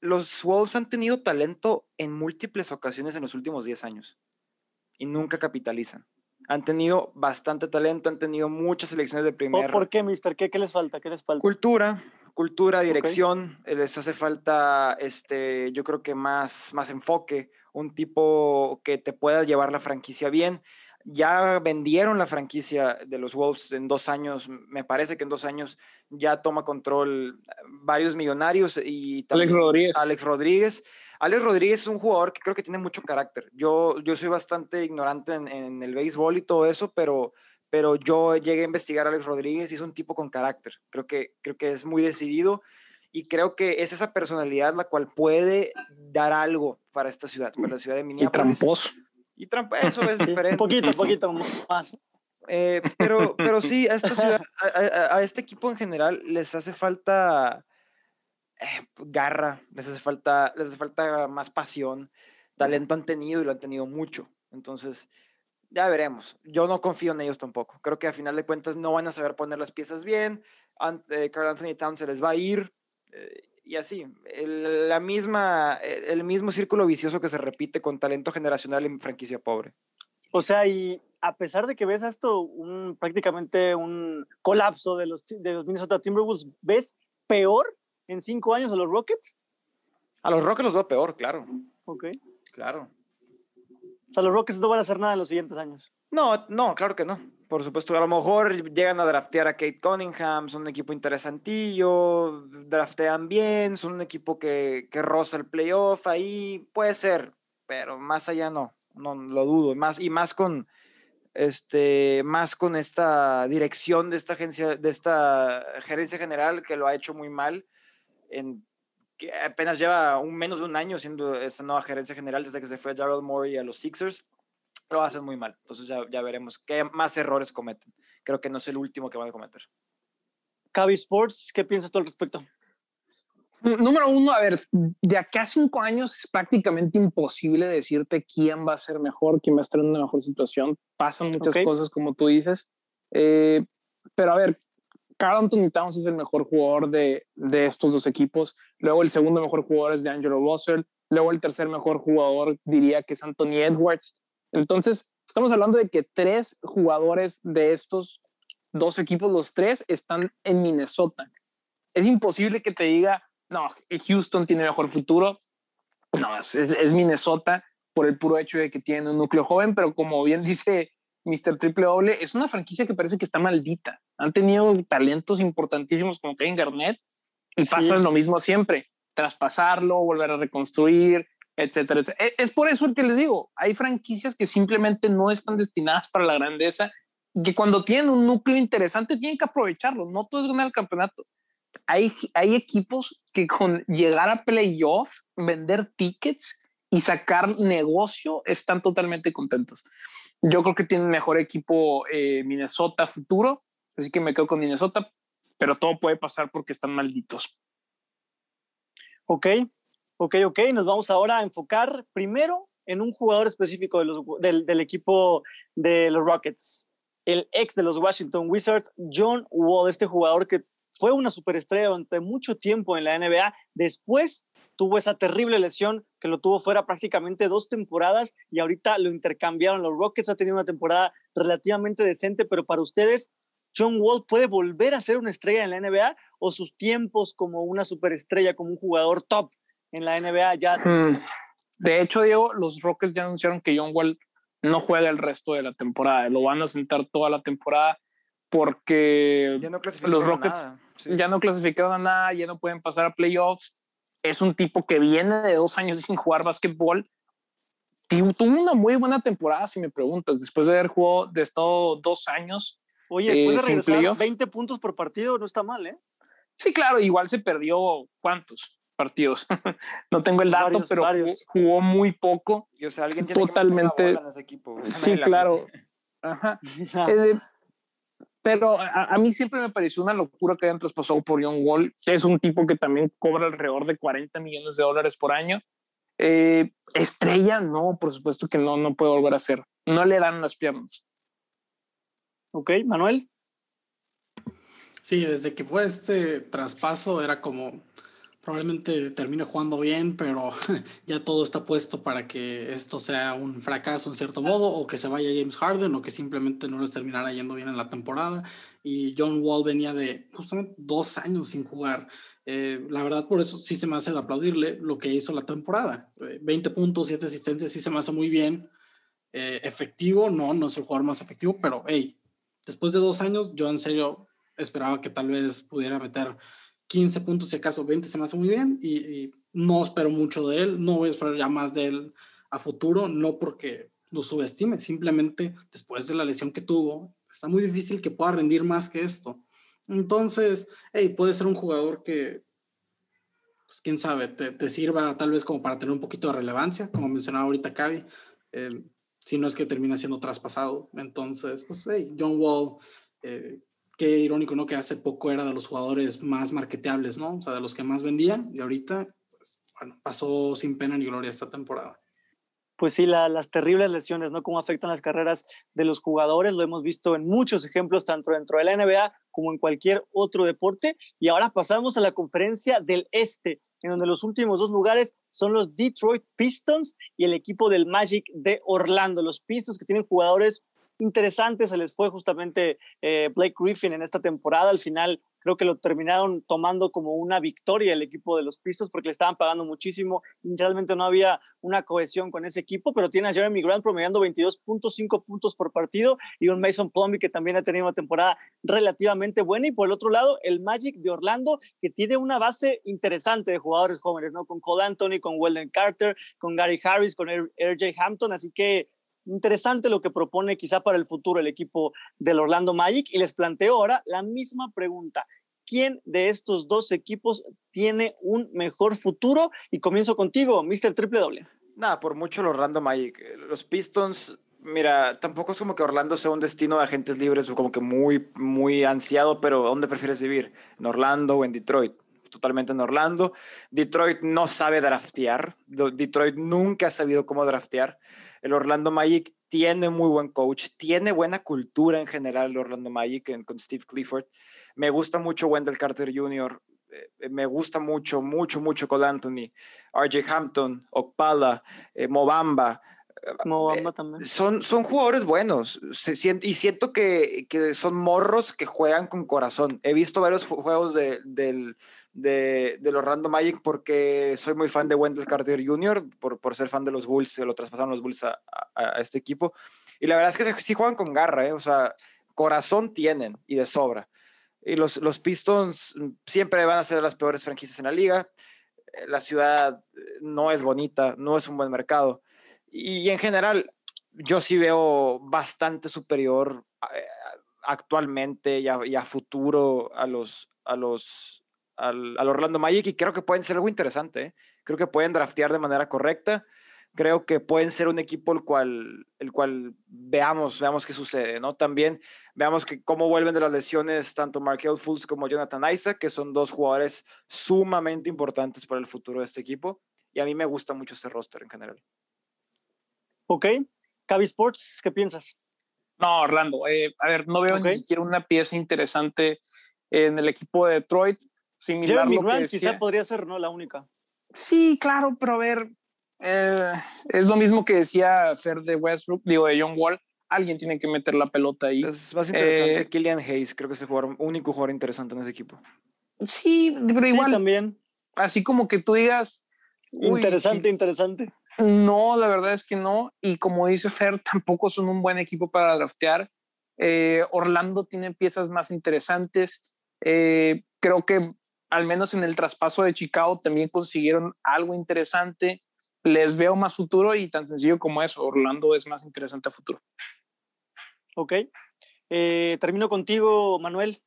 los Wolves han tenido talento en múltiples ocasiones en los últimos 10 años y nunca capitalizan. Han tenido bastante talento, han tenido muchas selecciones de primera. ¿Por qué, mister? ¿Qué, les falta? ¿Qué les falta? Cultura, cultura, dirección. Les hace falta, este, yo creo que más, más enfoque, un tipo que te pueda llevar la franquicia bien ya vendieron la franquicia de los Wolves en dos años, me parece que en dos años ya toma control varios millonarios y Alex Rodríguez. Alex Rodríguez. Alex Rodríguez es un jugador que creo que tiene mucho carácter. Yo, yo soy bastante ignorante en, el béisbol y todo eso, pero, pero yo llegué a investigar a Alex Rodríguez y es un tipo con carácter. Creo que, creo que es muy decidido y creo que es esa personalidad la cual puede dar algo para esta ciudad, para la ciudad de Minneapolis. Y tramposo. Y Trump, eso es [laughs] diferente. poquito, poquito más. Eh, pero, pero sí, a esta ciudad, [laughs] a, este equipo en general les hace falta eh, garra, les hace falta, les hace falta más pasión, talento han tenido y lo han tenido mucho. Entonces, ya veremos. Yo no confío en ellos tampoco. Creo que a final de cuentas no van a saber poner las piezas bien. Eh, Carl Anthony Towns se les va a ir y así, el, la misma, el mismo círculo vicioso que se repite con talento generacional en franquicia pobre. O sea, y a pesar de que ves esto un, prácticamente un colapso de los, de los Minnesota Timberwolves, ¿ves peor en cinco años a los Rockets? A los Rockets los veo peor, claro. Ok. Claro. O sea, los Rockets no van a hacer nada en los siguientes años. No, no, claro que no. Por supuesto, a lo mejor llegan a draftear a Kate Cunningham, son un equipo interesantillo, draftean bien, son un equipo que, que roza el playoff ahí, puede ser, pero más allá no, no lo dudo, más, y más con, este, más con esta dirección de esta agencia, de esta gerencia general que lo ha hecho muy mal, en, que apenas lleva un menos de un año siendo esta nueva gerencia general desde que se fue Gerald Morey a los Sixers lo hacen muy mal. Entonces ya, ya veremos qué más errores cometen. Creo que no es el último que van a cometer. Cavi Sports, ¿qué piensas tú al respecto? Número uno, a ver, de acá a cinco años es prácticamente imposible decirte quién va a ser mejor, quién va a estar en una mejor situación. Pasan muchas cosas, como tú dices. Eh, pero a ver, Carl Anthony Towns es el mejor jugador de, de, estos dos equipos. Luego el segundo mejor jugador es de Angelo Russell. Luego el tercer mejor jugador diría que es Anthony Edwards. Entonces, estamos hablando de que tres jugadores de estos dos equipos, los tres, están en Minnesota. Es imposible que te diga, no, Houston tiene mejor futuro. No, es, Minnesota por el puro hecho de que tiene un núcleo joven, pero como bien [laughs] dice Mr. Triple W, es una franquicia que parece que está maldita. Han tenido talentos importantísimos como Kevin Garnett y pasa lo mismo siempre. Traspasarlo, volver a reconstruir, etcétera, e, Es por eso que les digo, hay franquicias que simplemente no están destinadas para la grandeza, que cuando tienen un núcleo interesante tienen que aprovecharlo, no todo es ganar el campeonato. Hay, hay equipos que con llegar a playoff, vender tickets y sacar negocio están totalmente contentos. Yo creo que tienen mejor equipo eh, Minnesota futuro, así que me quedo con Minnesota, pero todo puede pasar porque están malditos. Ok, Ok, ok, nos vamos ahora a enfocar primero en un jugador específico del, del, equipo de los Rockets. el ex de los Washington Wizards, John Wall, este jugador que fue una superestrella durante mucho tiempo en la NBA. Después tuvo esa terrible lesión que lo tuvo fuera prácticamente dos temporadas y ahorita lo intercambiaron. Los Rockets ha tenido una temporada relativamente decente, pero para ustedes, John Wall puede volver a ser una estrella en la NBA o sus tiempos como una superestrella, como un jugador top en la NBA ya. De hecho, Diego, los Rockets ya anunciaron que John Wall no juega el resto de la temporada. Lo van a sentar toda la temporada porque los Rockets ya no clasificaron a nada, ya no pueden pasar a playoffs. Es un tipo que viene de dos años sin jugar básquetbol. Tuvo una muy buena temporada, si me preguntas, después de haber jugado, de estado dos años. Oye, después de eh, regresar 20 puntos por partido, no está mal, ¿eh? Sí, claro, igual se perdió, ¿cuántos? Partidos. [laughs] no tengo el dato, pero Jugó, muy poco. Y, o sea, alguien tiene totalmente. Que ese equipo. Sí, claro. [laughs] Ajá. Eh, pero a, mí siempre me pareció una locura que hayan traspasado por John Wall. Es un tipo que también cobra alrededor de 40 millones de dólares por año. Eh, estrella, no, por supuesto que no, no puede volver a ser. No le dan las piernas. Ok, Manuel. Sí, desde que fue este traspaso era como probablemente termine jugando bien, pero [laughs] ya todo está puesto para que esto sea un fracaso en cierto modo, o que se vaya James Harden, o que simplemente no les terminara yendo bien en la temporada. Y John Wall venía de justamente dos años sin jugar. Eh, la verdad, por eso sí se me hace de aplaudirle lo que hizo la temporada. 20 eh, puntos, 7 asistencias, sí se me hace muy bien. Eh, efectivo, no, no es el jugador más efectivo, pero hey, después de dos años, yo en serio esperaba que tal vez pudiera meter 15 puntos, si acaso 20, se me hace muy bien y, no espero mucho de él, no voy a esperar ya más de él a futuro, no porque lo subestime, simplemente después de la lesión que tuvo, está muy difícil que pueda rendir más que esto. Entonces, hey, puede ser un jugador que, pues quién sabe, te, sirva tal vez como para tener un poquito de relevancia, como mencionaba ahorita Cavi, eh, si no es que termina siendo traspasado. Entonces, pues, hey, John Wall, eh, qué irónico, ¿no? Que hace poco era de los jugadores más marketeables, ¿no? O sea, de los que más vendían y ahorita, pues, bueno, pasó sin pena ni gloria esta temporada. Pues sí, las terribles lesiones, ¿no? Cómo afectan las carreras de los jugadores, lo hemos visto en muchos ejemplos, tanto dentro de la NBA como en cualquier otro deporte. Y ahora pasamos a la conferencia del Este, en donde los últimos dos lugares son los Detroit Pistons y el equipo del Magic de Orlando. Los Pistons que tienen jugadores interesante se les fue justamente eh, Blake Griffin en esta temporada. Al final creo que lo terminaron tomando como una victoria el equipo de los Pistons porque le estaban pagando muchísimo realmente no había una cohesión con ese equipo, pero tiene a Jeremy Grant promediando 22.5 puntos por partido y un Mason Plumlee que también ha tenido una temporada relativamente buena y por el otro lado el Magic de Orlando que tiene una base interesante de jugadores jóvenes, ¿no? Con Cole Anthony, con Weldon Carter, con Gary Harris, con RJ Hampton, así que interesante lo que propone quizá para el futuro el equipo del Orlando Magic y les planteo ahora la misma pregunta. ¿Quién de estos dos equipos tiene un mejor futuro? Y comienzo contigo, Mr. Triple Doble. Nada, por mucho el Orlando Magic. Los Pistons, mira, tampoco es como que Orlando sea un destino de agentes libres o como que muy, muy ansiado, pero ¿dónde prefieres vivir? ¿En Orlando o en Detroit? totalmente en Orlando. Detroit no sabe draftear. Detroit nunca ha sabido cómo draftear. El Orlando Magic tiene muy buen coach, tiene buena cultura en general el Orlando Magic con Steve Clifford. Me gusta mucho Wendell Carter Jr., eh, me gusta mucho, mucho, mucho Cole Anthony, RJ Hampton, Okpala, eh, Mobamba. Mobamba también. Son, son jugadores buenos y siento que, que, son morros que juegan con corazón. He visto varios juegos de, del, de, de, los Random Magic porque soy muy fan de Wendell Carter Jr., por, por ser fan de los Bulls, se lo traspasaron los Bulls a, este equipo. Y la verdad es que sí juegan con garra, ¿eh? o sea, corazón tienen y de sobra. Y los, los Pistons siempre van a ser las peores franquicias en la liga. Eh, la ciudad eh, no es bonita, no es un buen mercado. Y, en general, yo sí veo bastante superior actualmente y a, y a futuro a los, a los al, Orlando Magic y creo que pueden ser algo interesante. ¿eh? Creo que pueden draftear de manera correcta. Creo que pueden ser un equipo el cual, el cual veamos, veamos qué sucede, ¿no? También veamos que cómo vuelven de las lesiones tanto Markel Fultz como Jonathan Isaac, que son dos jugadores sumamente importantes para el futuro de este equipo. Y a mí me gusta mucho este roster en general. Ok. Cavi Sports, ¿qué piensas? No, Orlando. Eh, a ver, no veo ni siquiera una pieza interesante en el equipo de Detroit. Similar Jeremy Grant quizá podría ser, ¿no? La única. Sí, claro, pero a ver, eh, es lo mismo que decía Fer de Westbrook, digo, de John Wall. Alguien tiene que meter la pelota ahí. Es más interesante eh, Killian Hayes, creo que es el jugador, único jugador interesante en ese equipo. Sí, pero igual. también. Así como que tú digas. Interesante, interesante. No, la verdad es que no. Y como dice Fer, [laughs] tampoco son un buen equipo para draftear. Eh, Orlando tiene piezas más interesantes. creo que al menos en el traspaso de Chicago también consiguieron algo interesante. Les veo más futuro y tan sencillo como eso, Orlando es más interesante a futuro. Ok. Eh, termino contigo, Manuel.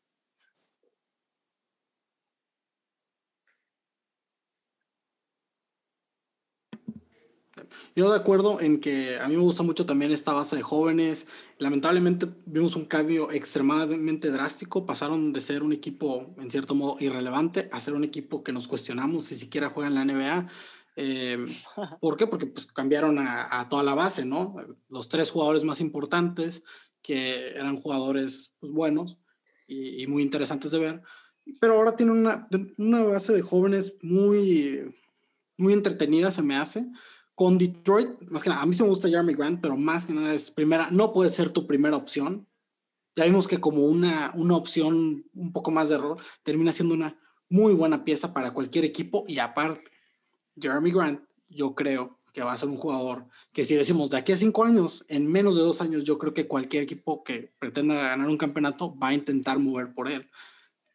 Yo de acuerdo en que a mí me gusta mucho también esta base de jóvenes. Lamentablemente vimos un cambio extremadamente drástico. Pasaron de ser un equipo en cierto modo irrelevante a ser un equipo que nos cuestionamos si siquiera juega en la NBA. Eh, ¿Por qué? Porque pues cambiaron a, toda la base, ¿no? Los tres jugadores más importantes que eran jugadores pues, buenos y, y, muy interesantes de ver. Pero ahora tienen una, una base de jóvenes muy, muy entretenida, se me hace con Detroit, más que nada, a mí sí me gusta Jeremy Grant, pero más que nada es primera, no puede ser tu primera opción. Ya vimos que como una, una opción un poco más de error, termina siendo una muy buena pieza para cualquier equipo y aparte, Jeremy Grant, yo creo que va a ser un jugador que si decimos de aquí a cinco años, en menos de dos años, yo creo que cualquier equipo que pretenda ganar un campeonato va a intentar mover por él.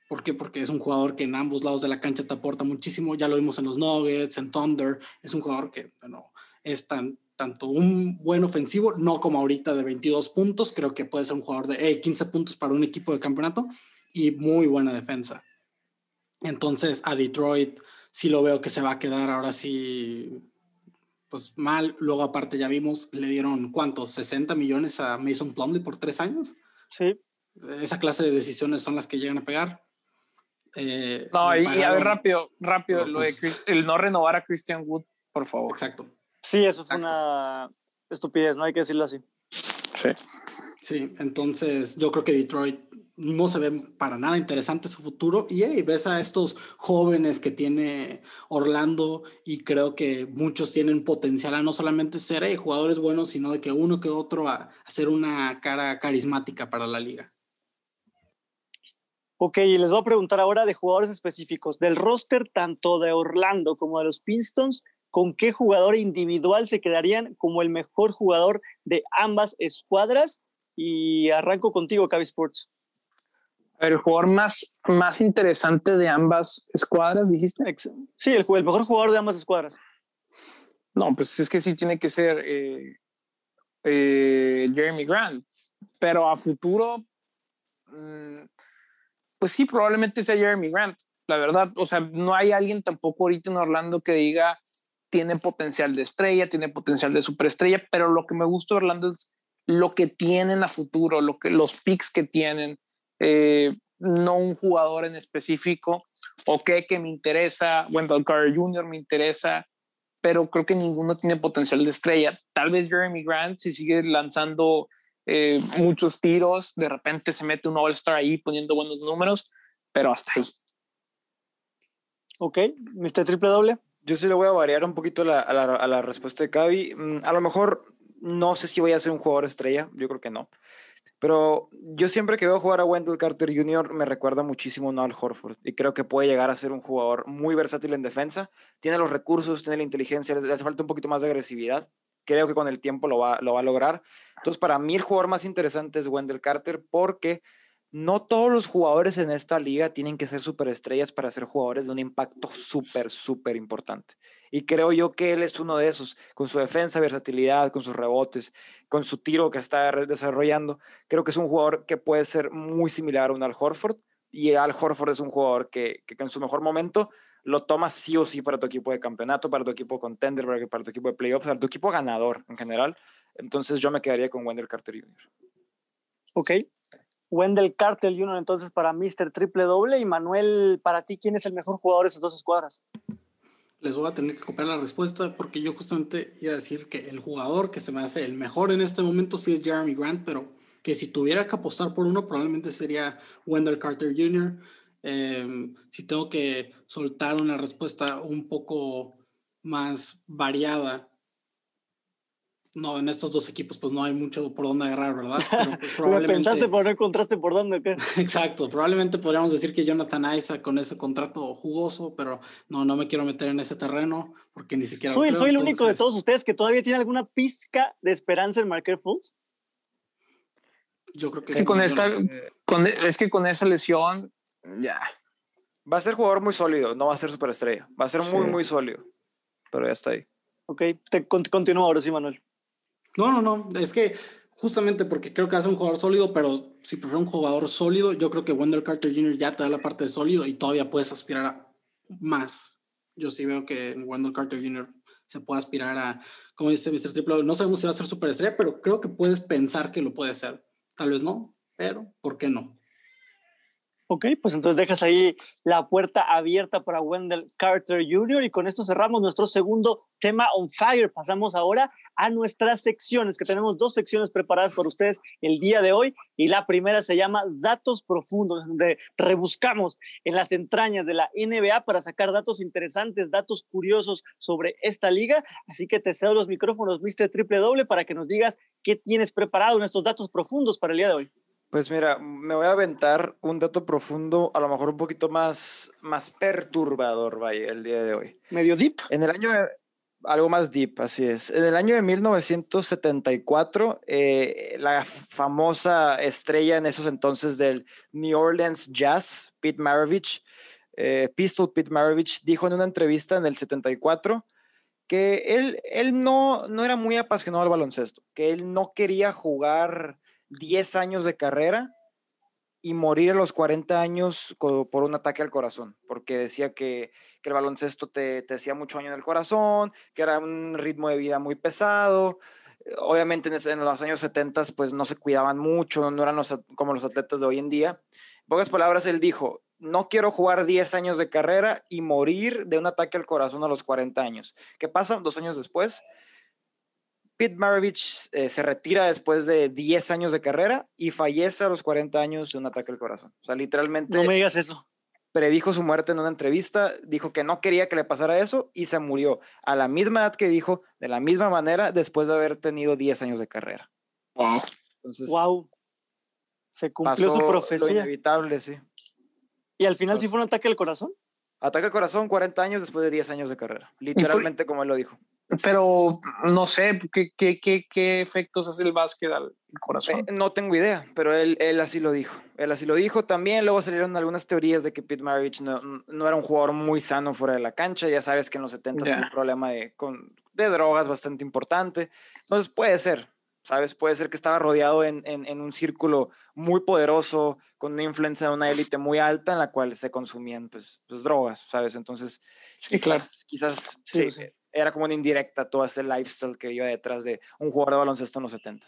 ¿Por qué? Porque es un jugador que en ambos lados de la cancha te aporta muchísimo. Ya lo vimos en los Nuggets, en Thunder. Es un jugador que, bueno, es tan, tanto un buen ofensivo, no como ahorita de 22 puntos. Creo que puede ser un jugador de 15 puntos para un equipo de campeonato y muy buena defensa. Entonces, a Detroit sí lo veo que se va a quedar ahora sí, pues mal. Luego, aparte, ya vimos, le dieron cuántos, 60 millones a Mason Plumley por tres años. Sí. Esa clase de decisiones son las que llegan a pegar. Eh, no, y, a ver, rápido, rápido, lo de el no renovar a Christian Wood, por favor. Exacto. Sí, eso fue una estupidez, ¿no? Hay que decirlo así. Sí. Sí, entonces yo creo que Detroit no se ve para nada interesante su futuro y hey, ves a estos jóvenes que tiene Orlando y creo que muchos tienen potencial a no solamente ser jugadores buenos, sino de que uno que otro a hacer una cara carismática para la liga. Ok, y les voy a preguntar ahora de jugadores específicos, del roster tanto de Orlando como de los Pistons, ¿con qué jugador individual se quedarían como el mejor jugador de ambas escuadras? Y arranco contigo, Cavi Sports. El jugador más, más interesante de ambas escuadras, dijiste. Sí, el, el mejor jugador de ambas escuadras. No, pues es que sí tiene que ser eh, eh, Jeremy Grant. Pero a futuro, mm, pues sí, probablemente sea Jeremy Grant, la verdad. O sea, no hay alguien tampoco ahorita en Orlando que diga tiene potencial de estrella, tiene potencial de superestrella, pero lo que me gusta de Orlando es lo que tienen a futuro, lo que, los picks que tienen, eh, no un jugador en específico, o que me interesa, Wendell Carter Jr. me interesa, pero creo que ninguno tiene potencial de estrella. Tal vez Jeremy Grant, si sigue lanzando eh, muchos tiros, de repente se mete un All-Star ahí poniendo buenos números, pero hasta ahí. Ok, Mr. Triple Doble. Yo sí le voy a variar un poquito la, a, la, a, la, respuesta de Cavi. Mm, a lo mejor no sé si voy a ser un jugador estrella, yo creo que no. Pero yo siempre que veo jugar a Wendell Carter Jr. me recuerda muchísimo a Al Horford y creo que puede llegar a ser un jugador muy versátil en defensa. Tiene los recursos, tiene la inteligencia, le hace falta un poquito más de agresividad, creo que con el tiempo lo va, lo va a lograr. Entonces, para mí el jugador más interesante es Wendell Carter porque no todos los jugadores en esta liga tienen que ser superestrellas para ser jugadores de un impacto súper, súper importante. Y creo yo que él es uno de esos, con su defensa, versatilidad, con sus rebotes, con su tiro que está desarrollando. Creo que es un jugador que puede ser muy similar a un Al Horford. Y Al Horford es un jugador que, que en su mejor momento lo tomas sí o sí para tu equipo de campeonato, para tu equipo contender, para tu equipo de playoffs, para tu equipo ganador en general. Entonces yo me quedaría con Wendell Carter Jr. Ok. Wendell Carter Jr. entonces para Mr. Triple Doble. Y Manuel, para ti, ¿quién es el mejor jugador de esas dos escuadras? Les voy a tener que copiar la respuesta porque yo justamente iba a decir que el jugador que se me hace el mejor en este momento sí es Jeremy Grant, pero que si tuviera que apostar por uno, probablemente sería Wendell Carter Jr. Em, si tengo que soltar una respuesta un poco más variada, no, en estos dos equipos pues no hay mucho por dónde agarrar, ¿verdad? [laughs] Pues, probablemente... pensaste, pero no encontraste por dónde. ¿qué? [laughs] Exacto, probablemente podríamos decir que Jonathan Isaac con ese contrato jugoso, pero no, no me quiero meter en ese terreno porque ni siquiera... Soy, soy el único de todos ustedes que todavía tiene alguna pizca de esperanza en Marker Fultz. Yo creo que... Sí, con esta, con, es que con esa lesión, ya. Va a ser jugador muy sólido, no va a ser superestrella. Va a ser muy, muy sólido. Pero ya está ahí. Ok, te continúo ahora sí, Manuel. No, no, no. Es que justamente porque creo que hace un jugador sólido, pero si prefiero un jugador sólido, yo creo que Wendell Carter Jr. ya te da la parte de sólido y todavía puedes aspirar a más. Yo sí veo que en Wendell Carter Jr. se puede aspirar a, como dice Mr. Triple, no sabemos si va a ser superestrella, pero creo que puedes pensar que lo puede ser. Tal vez no, pero ¿por qué no? Ok, pues entonces dejas ahí la puerta abierta para Wendell Carter Jr. y con esto cerramos nuestro segundo tema on fire. Pasamos ahora a nuestras secciones, que tenemos dos secciones preparadas para ustedes el día de hoy y la primera se llama Datos Profundos, donde rebuscamos en las entrañas de la NBA para sacar datos interesantes, datos curiosos sobre esta liga. Así que te cedo los micrófonos, Mr. Triple Doble, para que nos digas qué tienes preparado en estos datos profundos para el día de hoy. Pues mira, me voy a aventar un dato profundo, a lo mejor un poquito más, más perturbador, vaya, el día de hoy. Medio deep. En el año, algo más deep, así es. En el año de 1974, eh, la famosa estrella en esos entonces del New Orleans Jazz, Pete Maravich, eh, Pistol Pete Maravich, dijo en una entrevista en el 74 que él, él no, no era muy apasionado al baloncesto, que él no quería jugar 10 años de carrera y morir a los 40 años por un ataque al corazón, porque decía que, el baloncesto te, te, hacía mucho daño en el corazón, que era un ritmo de vida muy pesado. Obviamente en, los años 70 pues no se cuidaban mucho, no eran como los atletas de hoy en día. En pocas palabras, él dijo, no quiero jugar 10 años de carrera y morir de un ataque al corazón a los 40 años. ¿Qué pasa? Dos años después, Pete Maravich eh, se retira después de 10 años de carrera y fallece a los 40 años de un ataque al corazón. O sea, literalmente. No me digas eso. Predijo su muerte en una entrevista, dijo que no quería que le pasara eso y se murió a la misma edad que dijo, de la misma manera, después de haber tenido 10 años de carrera. Wow. Entonces, wow. Se cumplió su profecía. Lo inevitable, sí. ¿Y al final sí fue un ataque al corazón? Ataque al corazón 40 años después de 10 años de carrera. Literalmente como él lo dijo. Pero no sé, ¿qué, qué, qué, qué efectos hace el básquet al corazón? Eh, no tengo idea, pero él, él así lo dijo. Él así lo dijo. También luego salieron algunas teorías de que Pete Maravich no, no era un jugador muy sano fuera de la cancha. Ya sabes que en los 70 yeah. un problema de, con, de drogas bastante importante. Entonces puede ser, ¿sabes? Puede ser que estaba rodeado en, en, en, un círculo muy poderoso, con una influencia de una élite muy alta en la cual se consumían pues, pues drogas, ¿sabes? Entonces, sí, quizás, claro. quizás sí, sí, era como una indirecta todo ese lifestyle que iba detrás de un jugador de baloncesto en los 70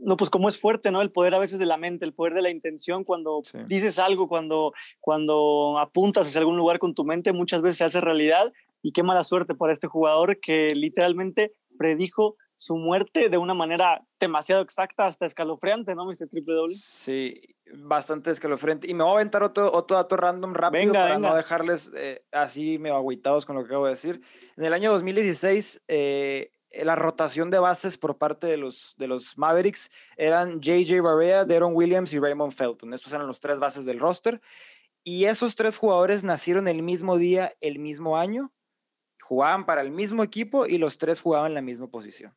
no, pues como es fuerte, ¿no? El poder a veces de la mente, el poder de la intención, cuando sí. dices algo, cuando, cuando apuntas hacia algún lugar con tu mente, muchas veces se hace realidad y qué mala suerte para este jugador que literalmente predijo su muerte de una manera demasiado exacta, hasta escalofriante, ¿no, Mr. Triple W? Sí, bastante escalofriante. Y me voy a aventar otro, otro dato random rápido venga, para venga. no dejarles eh, así medio agüitados con lo que acabo de decir. En el año 2016, eh, la rotación de bases por parte de los, de los Mavericks eran JJ Barea, Deron Williams y Raymond Felton. Estos eran los tres bases del roster. Y esos tres jugadores nacieron el mismo día, el mismo año, jugaban para el mismo equipo y los tres jugaban en la misma posición.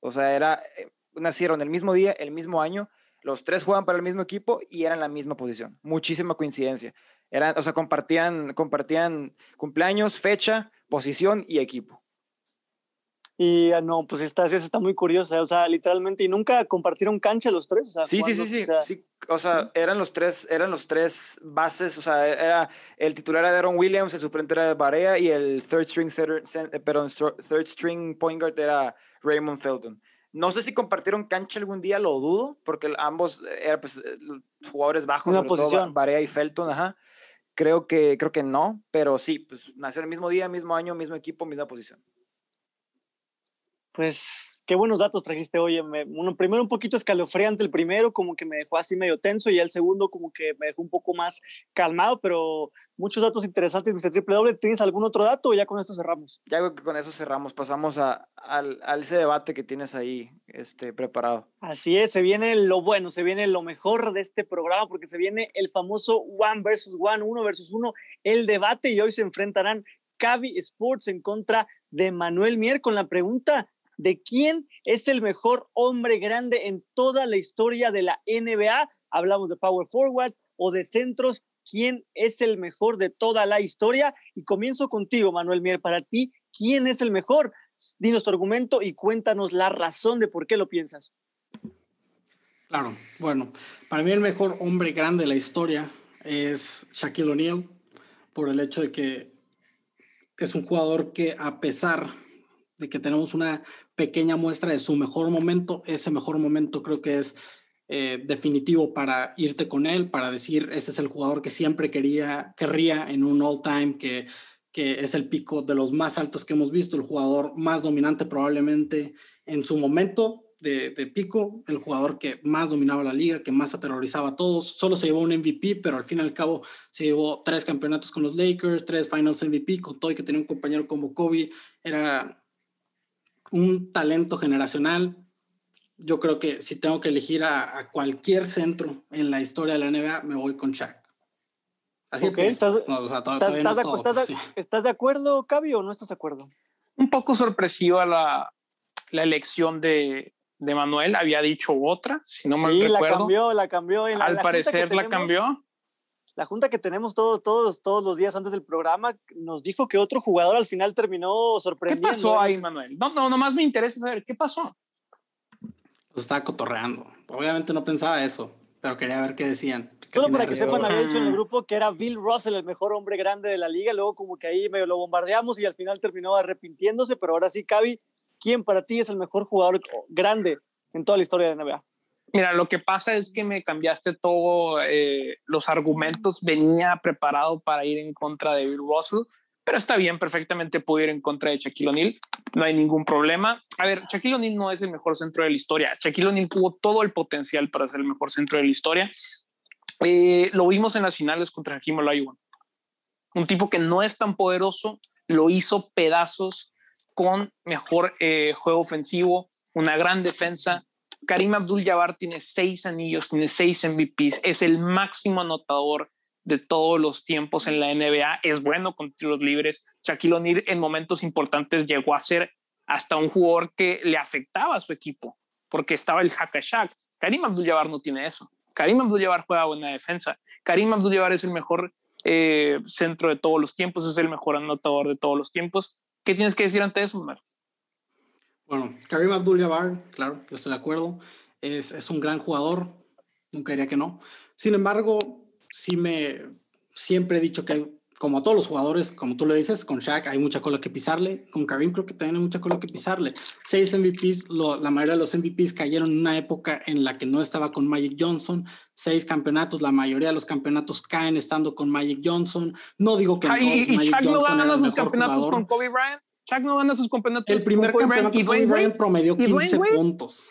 O sea, era, eh, nacieron el mismo día, el mismo año, los tres jugaban para el mismo equipo y eran la misma posición. Muchísima coincidencia. Eran, o sea, compartían, compartían cumpleaños, fecha, posición y equipo. Y ah, no, pues esta, está muy curiosa, o sea, literalmente, y nunca compartieron cancha los tres. O sea, sí, sí, sí, sí, o sea, sí, o sea, eran los tres, eran los tres bases, o sea, era el titular era Aaron Williams, el suplente era Barea y el third string, center, perdón, third string point guard era Raymond Felton. No sé si compartieron cancha algún día, lo dudo, porque ambos eran pues, jugadores bajos, Una posición. Barea y Felton, ajá. Creo que, creo que no, pero sí, pues nacieron el mismo día, mismo año, mismo equipo, misma posición pues Qué buenos datos trajiste, oye. Me, primero un poquito escalofriante el primero, como que me dejó así medio tenso, y el segundo como que me dejó un poco más calmado, pero muchos datos interesantes, Mr. Triple Doble. ¿Tienes algún otro dato o ya con esto cerramos? Ya creo que con eso cerramos. Pasamos a, al, ese debate que tienes ahí este, preparado. Así es, se viene lo bueno, se viene lo mejor de este programa, porque se viene el famoso One versus One, uno versus uno, el debate, y hoy se enfrentarán Cavi Sports en contra de Manuel Mier con la pregunta de quién es el mejor hombre grande en toda la historia de la NBA. Hablamos de power forwards o de centros. ¿Quién es el mejor de toda la historia? Y comienzo contigo, Manuel Mier. Para ti, ¿quién es el mejor? Dinos tu argumento y cuéntanos la razón de por qué lo piensas. Claro, bueno, para mí el mejor hombre grande de la historia es Shaquille O'Neal, por el hecho de que es un jugador que a pesar de que tenemos una pequeña muestra de su mejor momento, ese mejor momento creo que es eh, definitivo para irte con él, para decir, ese es el jugador que siempre quería, querría en un all-time, que, que es el pico de los más altos que hemos visto, el jugador más dominante probablemente en su momento de, de, pico, el jugador que más dominaba la liga, que más aterrorizaba a todos. Solo se llevó un MVP, pero al fin y al cabo se llevó tres campeonatos con los Lakers, tres Finals MVP, con todo y que tenía un compañero como Kobe. Era un talento generacional. Yo creo que si tengo que elegir a, cualquier centro en la historia de la NBA, me voy con Shaq. Así que ¿Estás, ¿estás, de acuerdo, Cavi, o no estás de acuerdo? Un poco sorpresiva la, la elección de, de, Manuel. Había dicho otra, si no me sí, la cambió, la cambió. Al parecer la cambió la junta que tenemos todos, todos, todos los días antes del programa nos dijo que otro jugador al final terminó sorprendiendo. ¿Qué pasó ahí, Manuel? No, no, nomás me interesa saber qué pasó. Pues estaba cotorreando. Obviamente no pensaba eso, pero quería ver qué decían. Solo para que sepan, había dicho en el grupo que era Bill Russell el mejor hombre grande de la liga. Luego, como que ahí medio lo bombardeamos y al final terminó arrepintiéndose. Pero ahora sí, Cavi, ¿quién para ti es el mejor jugador grande en toda la historia de NBA? Mira, lo que pasa es que me cambiaste todos eh, los argumentos. Venía preparado para ir en contra de Bill Russell, pero está bien, perfectamente puedo ir en contra de Shaquille O'Neal. No hay ningún problema. A ver, Shaquille O'Neal no es el mejor centro de la historia. Shaquille O'Neal tuvo todo el potencial para ser el mejor centro de la historia. Eh, lo vimos en las finales contra Hakim Olajuwon. Un tipo que no es tan poderoso, lo hizo pedazos con mejor eh, juego ofensivo, una gran defensa, Karim Abdul-Jabbar tiene seis anillos, tiene seis MVPs, es el máximo anotador de todos los tiempos en la NBA, es bueno con tiros libres. Shaquille O'Neal en momentos importantes llegó a ser hasta un jugador que le afectaba a su equipo, porque estaba el hack Shaq. Karim Abdul-Jabbar no tiene eso. Karim Abdul-Jabbar juega buena defensa. Karim Abdul-Jabbar es el mejor eh, centro de todos los tiempos, es el mejor anotador de todos los tiempos. ¿Qué tienes que decir ante eso, Mar? Bueno, Karim Abdul-Jabbar, claro, yo estoy de acuerdo. Es, es, un gran jugador, nunca diría que no. Sin embargo, sí me siempre he dicho que como a todos los jugadores, como tú lo dices, con Shaq hay mucha cola que pisarle, con Karim creo que también hay mucha cola que pisarle. Seis MVPs, la mayoría de los MVPs cayeron en una época en la que no estaba con Magic Johnson. Seis campeonatos, la mayoría de los campeonatos caen estando con Magic Johnson. No digo que ah, y, Shaq no gana los campeonatos con Kobe Bryant. Shaq no gana sus campeonatos. El primer campeonato Kobe Bryant promedió 15 puntos.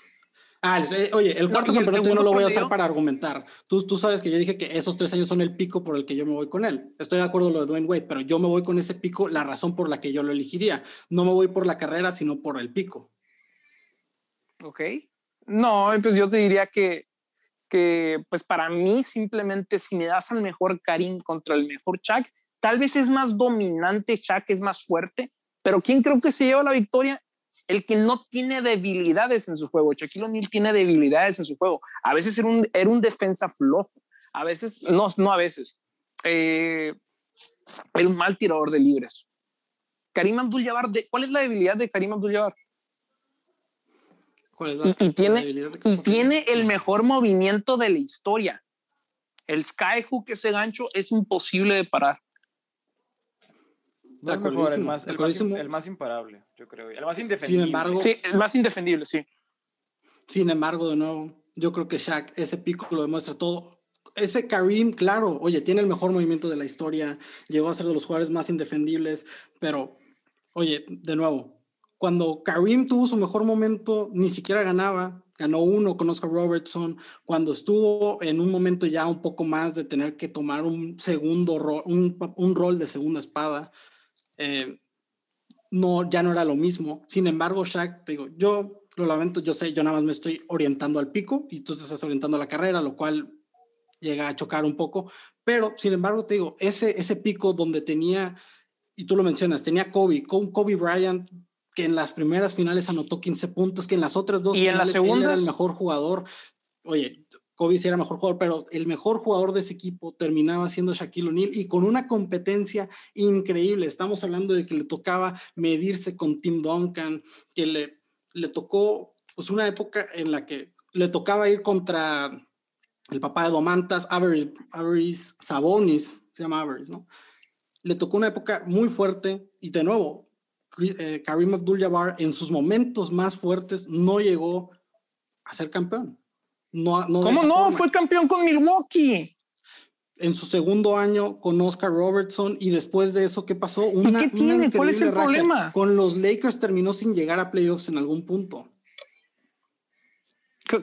Ah, eh, oye, el cuarto campeonato yo no lo voy a usar para argumentar. Tú, tú sabes que yo dije que esos tres años son el pico por el que yo me voy con él. Estoy de acuerdo con lo de Dwayne Wade, pero yo me voy con ese pico, la razón por la que yo lo elegiría. No me voy por la carrera, sino por el pico. Ok. No, pues yo te diría que, que pues para mí simplemente si me das al mejor Karim contra el mejor Shaq, tal vez es más dominante Shaq, es más fuerte, pero ¿quién creo que se lleva la victoria? El que no tiene debilidades en su juego. Shaquille O'Neal tiene debilidades en su juego. A veces era un, era un defensa flojo. A veces, no, no a veces. Eh, era un mal tirador de libres. Karim Abdul-Jabbar, ¿cuál es la debilidad de Karim Abdul-Jabbar? y, tiene, y tiene el mejor movimiento de la historia. El skyhook, ese gancho, es imposible de parar el más, el, más, imparable, yo creo. El más indefendible. Sin embargo, sí, el más indefendible, sí. Sin embargo, de nuevo, yo creo que Shaq, ese pico lo demuestra todo. Ese Karim, claro, oye, tiene el mejor movimiento de la historia, llegó a ser de los jugadores más indefendibles, pero, oye, de nuevo, cuando Karim tuvo su mejor momento, ni siquiera ganaba, ganó uno con Oscar Robertson, cuando estuvo en un momento ya un poco más de tener que tomar un segundo rol, un, rol de segunda espada, eh, no, ya no era lo mismo. Sin embargo, Shaq, te digo, yo lo lamento, yo sé, yo nada más me estoy orientando al pico y tú te estás orientando a la carrera, lo cual llega a chocar un poco, pero sin embargo, te digo, ese, ese pico donde tenía, y tú lo mencionas, tenía Kobe, con Kobe Bryant, que en las primeras finales anotó 15 puntos, que en las otras dos ¿Y finales en era el mejor jugador. Oye, Kobe sí era mejor jugador, pero el mejor jugador de ese equipo terminaba siendo Shaquille O'Neal y con una competencia increíble. Estamos hablando de que le tocaba medirse con Tim Duncan, que le, le tocó pues una época en la que le tocaba ir contra el papá de Domantas, Avery, Sabonis, se llama Avery, ¿no? Le tocó una época muy fuerte y de nuevo, eh, Karim Abdul-Jabbar en sus momentos más fuertes no llegó a ser campeón. No, no ¿Cómo no? Fue campeón con Milwaukee. En su segundo año con Oscar Robertson y después de eso, ¿qué pasó? Una, ¿Qué tiene? ¿Cuál es el problema? Con los Lakers terminó sin llegar a playoffs en algún punto.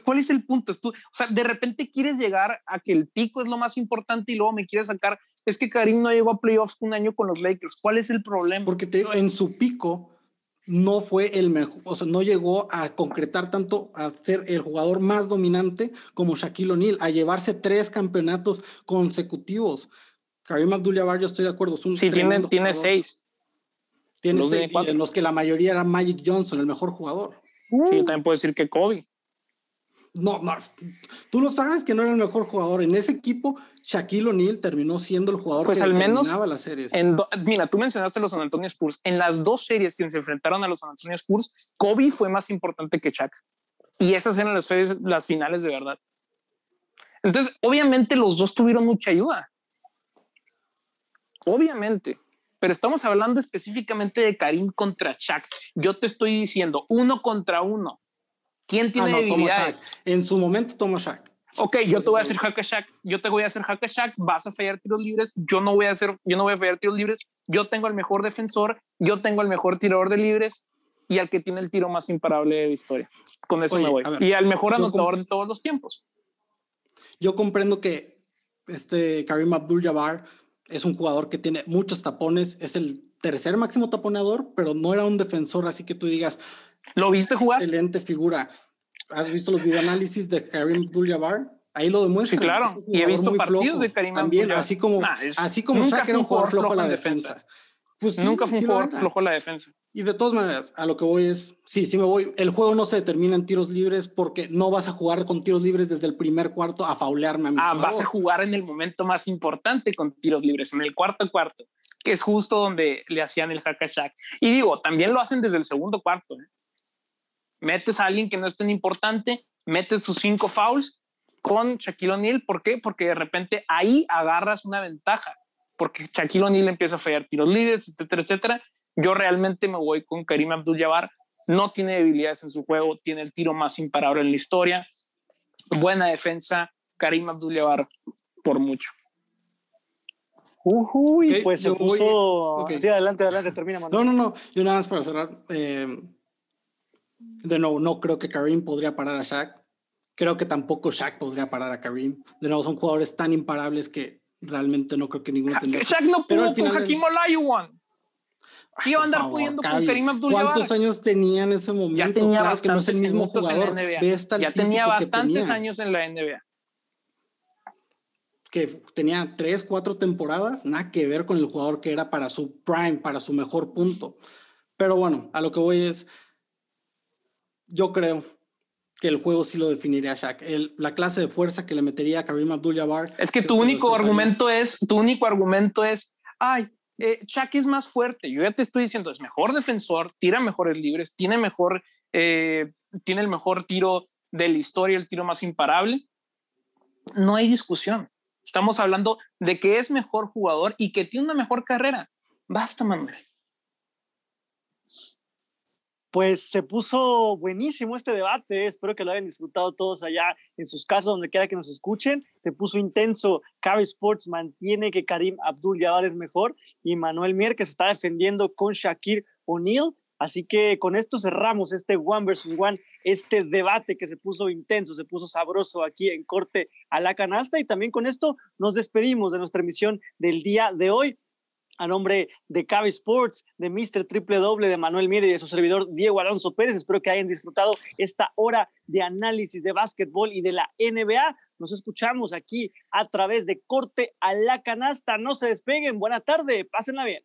¿Cuál es el punto? Tú, o sea, de repente quieres llegar a que el pico es lo más importante y luego me quieres sacar. Es que Karim no llegó a playoffs un año con los Lakers. ¿Cuál es el problema? Porque te digo, en su pico no fue el mejor, o sea, no llegó a concretar tanto a ser el jugador más dominante como Shaquille O'Neal, a llevarse tres campeonatos consecutivos. Karim Abdul-Jabbar, yo estoy de acuerdo. Es un sí, tiene, tiene seis. Tiene seis, en los que la mayoría era Magic Johnson, el mejor jugador. Sí, yo también puedo decir que Kobe. No, no, tú lo sabes que no era el mejor jugador. En ese equipo, Shaquille O'Neal terminó siendo el jugador pues que al menos las series. En mira, tú mencionaste los San Antonio Spurs. En las dos series que se enfrentaron a los San Antonio Spurs, Kobe fue más importante que Shaq. Y esas eran las, las finales de verdad. Entonces, obviamente los dos tuvieron mucha ayuda. Obviamente. Pero estamos hablando específicamente de Karim contra Shaq. Yo te estoy diciendo uno contra uno ¿Quién tiene ah, no, debilidades? En su momento toma Shaq. Ok, yo te voy a hacer hack a Shaq, yo te voy a hacer hack a Shaq, vas a fallar tiros libres, yo no voy a hacer, yo no voy a fallar tiros libres, yo tengo el mejor defensor, yo tengo el mejor tirador de libres y al que tiene el tiro más imparable de la historia. Con eso me voy. y al mejor anotador de todos los tiempos. Yo comprendo que este Karim Abdul-Jabbar es un jugador que tiene muchos tapones, es el tercer máximo taponeador, pero no era un defensor así que tú digas, ¿Lo viste jugar? Excelente figura. ¿Has visto los videoanálisis de Karim Abdul-Jabbar? Ahí lo demuestra. Sí, claro. Y he visto partidos de Karim También, así como, así como Shaq era un jugador flojo en la defensa. Pues nunca fue un jugador flojo en la defensa. Y de todas maneras, a lo que voy es, sí, sí me voy. El juego no se determina en tiros libres porque no vas a jugar con tiros libres desde el primer cuarto a faulearme a mi Ah, vas a jugar en el momento más importante con tiros libres, en el cuarto cuarto, que es justo donde le hacían el hack a Shaq. Y digo, también lo hacen desde el segundo cuarto. ¿eh? Metes a alguien que no es tan importante, metes sus cinco fouls con Shaquille O'Neal. ¿Por qué? Porque de repente ahí agarras una ventaja, porque Shaquille O'Neal empieza a fallar tiros libres, etcétera, etcétera. Yo realmente me voy con Karim Abdul-Jabbar. No tiene debilidades en su juego, tiene el tiro más imparable en la historia. Buena defensa, Karim Abdul-Jabbar por mucho. Uy, pues se puso. Sí, adelante, adelante, termina. No, no, no. Yo nada más para cerrar. Eh, de nuevo, no creo que Karim podría parar a Shaq. Creo que tampoco Shaq podría parar a Karim. De nuevo, son jugadores tan imparables que realmente no creo que ninguno tendría. Shaq no pudo con Hakim Olajuwon. Iba a andar pudiendo con Karim Abdul ¿Cuántos años tenía en ese momento? Ya tenía claro que no es el mismo jugador. ya tenía bastantes años en la NBA. Que tenía tres, cuatro temporadas, nada que ver con el jugador que era para su prime, para su mejor punto. Pero bueno, a lo que voy es, yo creo que el juego sí lo definiría Shaq. El, la clase de fuerza que le metería a Karim Abdul-Jabbar. Es que tu único argumento es, tu único argumento es, ay, eh, Shaq es más fuerte. Yo ya te estoy diciendo, es mejor defensor, tira mejores libres, tiene mejor, eh, tiene el mejor tiro de la historia, el tiro más imparable. No hay discusión. Estamos hablando de que es mejor jugador y que tiene una mejor carrera. Basta, Manuel pues se puso buenísimo este debate. Espero que lo hayan disfrutado todos allá en sus casas, donde quiera que nos escuchen. Se puso intenso. Cavi Sports mantiene que Karim Abdul Jabbar es mejor y Manuel Mier que se está defendiendo con Shakir O'Neal. Así que con esto cerramos este One versus One, este debate que se puso intenso, se puso sabroso aquí en Corte a la Canasta. Y también con esto nos despedimos de nuestra emisión del día de hoy a nombre de Cavi Sports, de Mr. Triple Doble, de Manuel Mier y de su servidor Diego Alonso Pérez. Espero que hayan disfrutado esta hora de análisis de básquetbol y de la NBA. Nos escuchamos aquí a través de Corte a la Canasta. No se despeguen. Buena tarde. Pásenla bien.